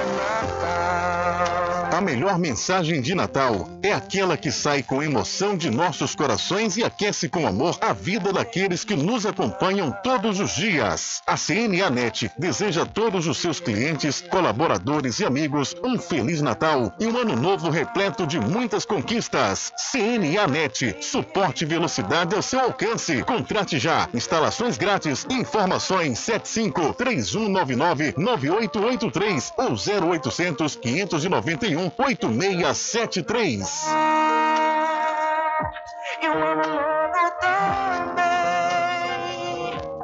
A melhor mensagem de Natal é aquela que sai com emoção de nossos corações e aquece com amor a vida daqueles que nos acompanham todos os dias. A CNA Net deseja a todos os seus clientes, colaboradores e amigos um Feliz Natal e um ano novo repleto de muitas conquistas. CNA Net, suporte e velocidade ao seu alcance. Contrate já. Instalações grátis. Informações 75 3199 9883 ou 0800 591 8673.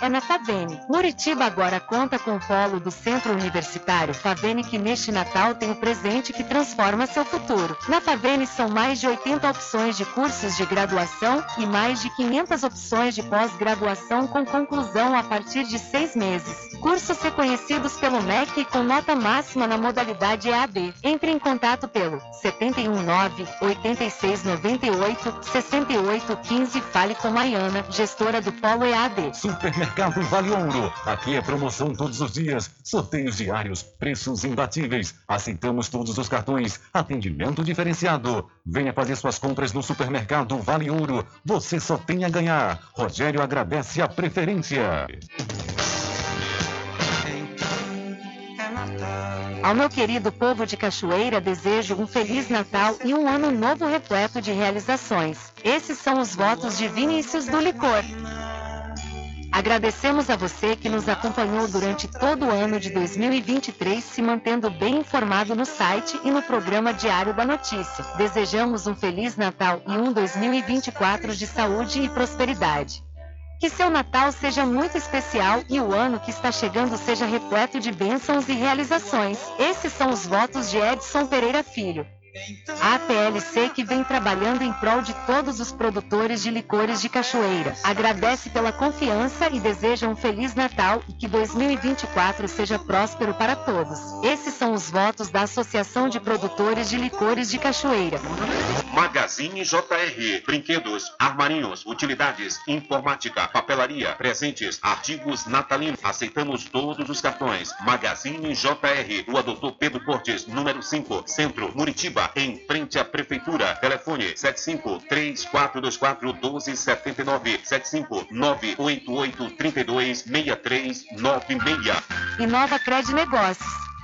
é na Favene. Muritiba agora conta com o polo do Centro Universitário Favene que neste Natal tem o presente que transforma seu futuro. Na Favene são mais de 80 opções de cursos de graduação e mais de 500 opções de pós-graduação com conclusão a partir de seis meses. Cursos reconhecidos pelo MEC com nota máxima na modalidade EAD. Entre em contato pelo 719 8698 6815 fale com Maiana, gestora do Polo EAD. Supermercado Vale Ouro. Aqui é promoção todos os dias, sorteios diários, preços imbatíveis. Aceitamos todos os cartões, atendimento diferenciado. Venha fazer suas compras no Supermercado Vale Ouro. Você só tem a ganhar. Rogério agradece a preferência. Ao meu querido povo de Cachoeira, desejo um Feliz Natal e um ano novo repleto de realizações. Esses são os votos de Vinícius do Licor. Agradecemos a você que nos acompanhou durante todo o ano de 2023, se mantendo bem informado no site e no programa Diário da Notícia. Desejamos um Feliz Natal e um 2024 de saúde e prosperidade. Que seu Natal seja muito especial e o ano que está chegando seja repleto de bênçãos e realizações. Esses são os votos de Edson Pereira Filho. A APLC que vem trabalhando em prol de todos os produtores de licores de cachoeira. Agradece pela confiança e deseja um Feliz Natal e que 2024 seja próspero para todos. Esses são os votos da Associação de Produtores de Licores de Cachoeira. Magazine JR. Brinquedos, armarinhos, utilidades, informática, papelaria, presentes, artigos natalinos. Aceitamos todos os cartões. Magazine JR. Rua Doutor Pedro Cortes, número 5, Centro, Muritiba, em frente à Prefeitura. Telefone 75 3424 1279 75 988 32 6396. Inova Cred Negócios.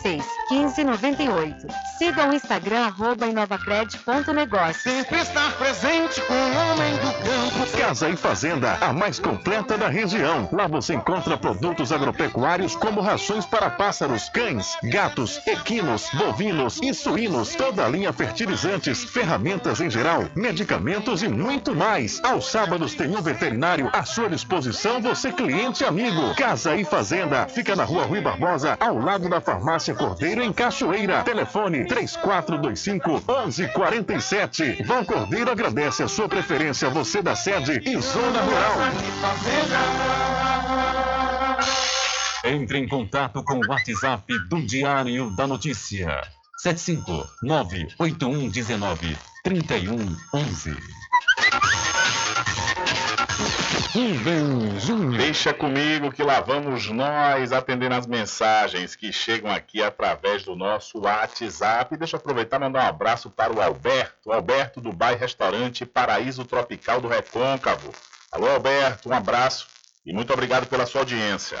86 1598. Siga o Instagram arroba inovacred.negócio. Sempre estar presente com o homem do campo. Casa e Fazenda, a mais completa da região. Lá você encontra produtos agropecuários como rações para pássaros, cães, gatos, equinos, bovinos e suínos, toda a linha fertilizantes, ferramentas em geral, medicamentos e muito mais. Aos sábados tem um veterinário à sua disposição, você cliente amigo. Casa e Fazenda, fica na rua Rui Barbosa, ao lado da farmácia Cordeiro em Cachoeira. Telefone 3425 1147. Vão Cordeiro agradece a sua preferência, você da sede e zona rural. Entre em contato com o WhatsApp do Diário da Notícia. 759-8119-3111. Deixa comigo que lá vamos nós atendendo as mensagens que chegam aqui através do nosso WhatsApp. Deixa eu aproveitar e mandar um abraço para o Alberto, Alberto do Bairro Restaurante Paraíso Tropical do Recôncavo. Alô, Alberto, um abraço e muito obrigado pela sua audiência.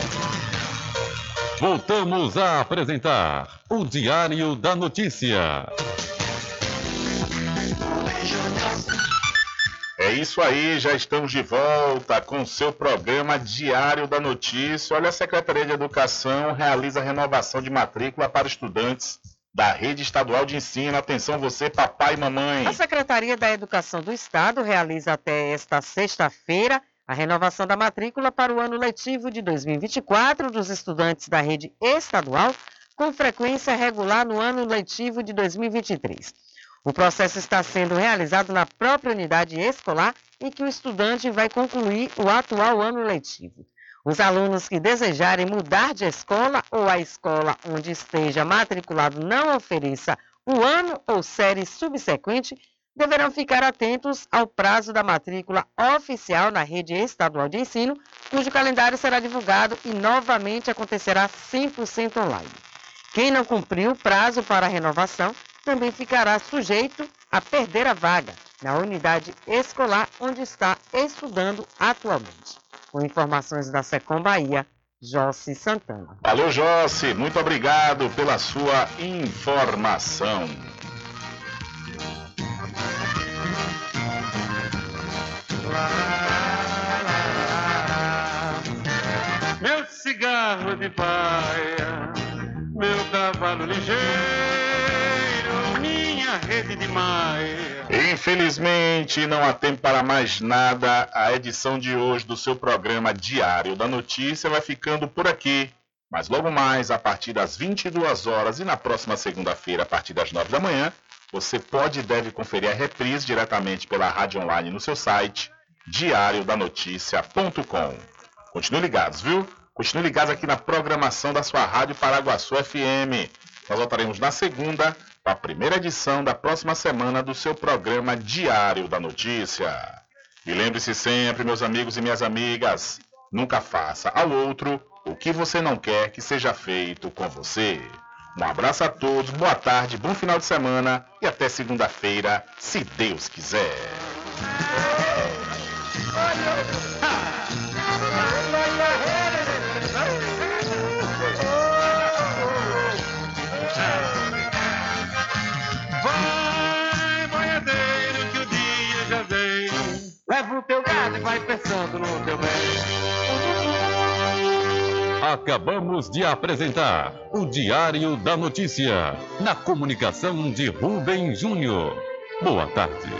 Voltamos a apresentar o Diário da Notícia. É isso aí, já estamos de volta com o seu programa Diário da Notícia. Olha, a Secretaria de Educação realiza renovação de matrícula para estudantes da Rede Estadual de Ensino. Atenção você, papai e mamãe. A Secretaria da Educação do Estado realiza até esta sexta-feira a renovação da matrícula para o ano letivo de 2024 dos estudantes da rede estadual, com frequência regular no ano letivo de 2023. O processo está sendo realizado na própria unidade escolar em que o estudante vai concluir o atual ano letivo. Os alunos que desejarem mudar de escola ou a escola onde esteja matriculado não ofereça o ano ou série subsequente deverão ficar atentos ao prazo da matrícula oficial na rede estadual de ensino, cujo calendário será divulgado e novamente acontecerá 100% online. Quem não cumpriu o prazo para a renovação também ficará sujeito a perder a vaga na unidade escolar onde está estudando atualmente. Com informações da Secom Bahia, Jossi Santana. Alô, Jossi, muito obrigado pela sua informação. Meu cigarro de paia, meu cavalo ligeiro, minha rede de maia. Infelizmente, não há tempo para mais nada. A edição de hoje do seu programa Diário da Notícia vai ficando por aqui. Mas logo mais, a partir das 22 horas e na próxima segunda-feira, a partir das 9 da manhã, você pode e deve conferir a reprise diretamente pela rádio online no seu site diariodanoticia.com. Continue ligados, viu? Continue ligados aqui na programação da sua Rádio Paraguaçu FM. Nós voltaremos na segunda, para a primeira edição da próxima semana do seu programa Diário da Notícia. E lembre-se sempre, meus amigos e minhas amigas, nunca faça ao outro o que você não quer que seja feito com você. Um abraço a todos, boa tarde, bom final de semana e até segunda-feira, se Deus quiser. Vai, boiadeiro, que o dia já veio. Leva o teu gado e vai pensando no teu bem. Acabamos de apresentar o Diário da Notícia, na comunicação de Rubem Júnior. Boa tarde.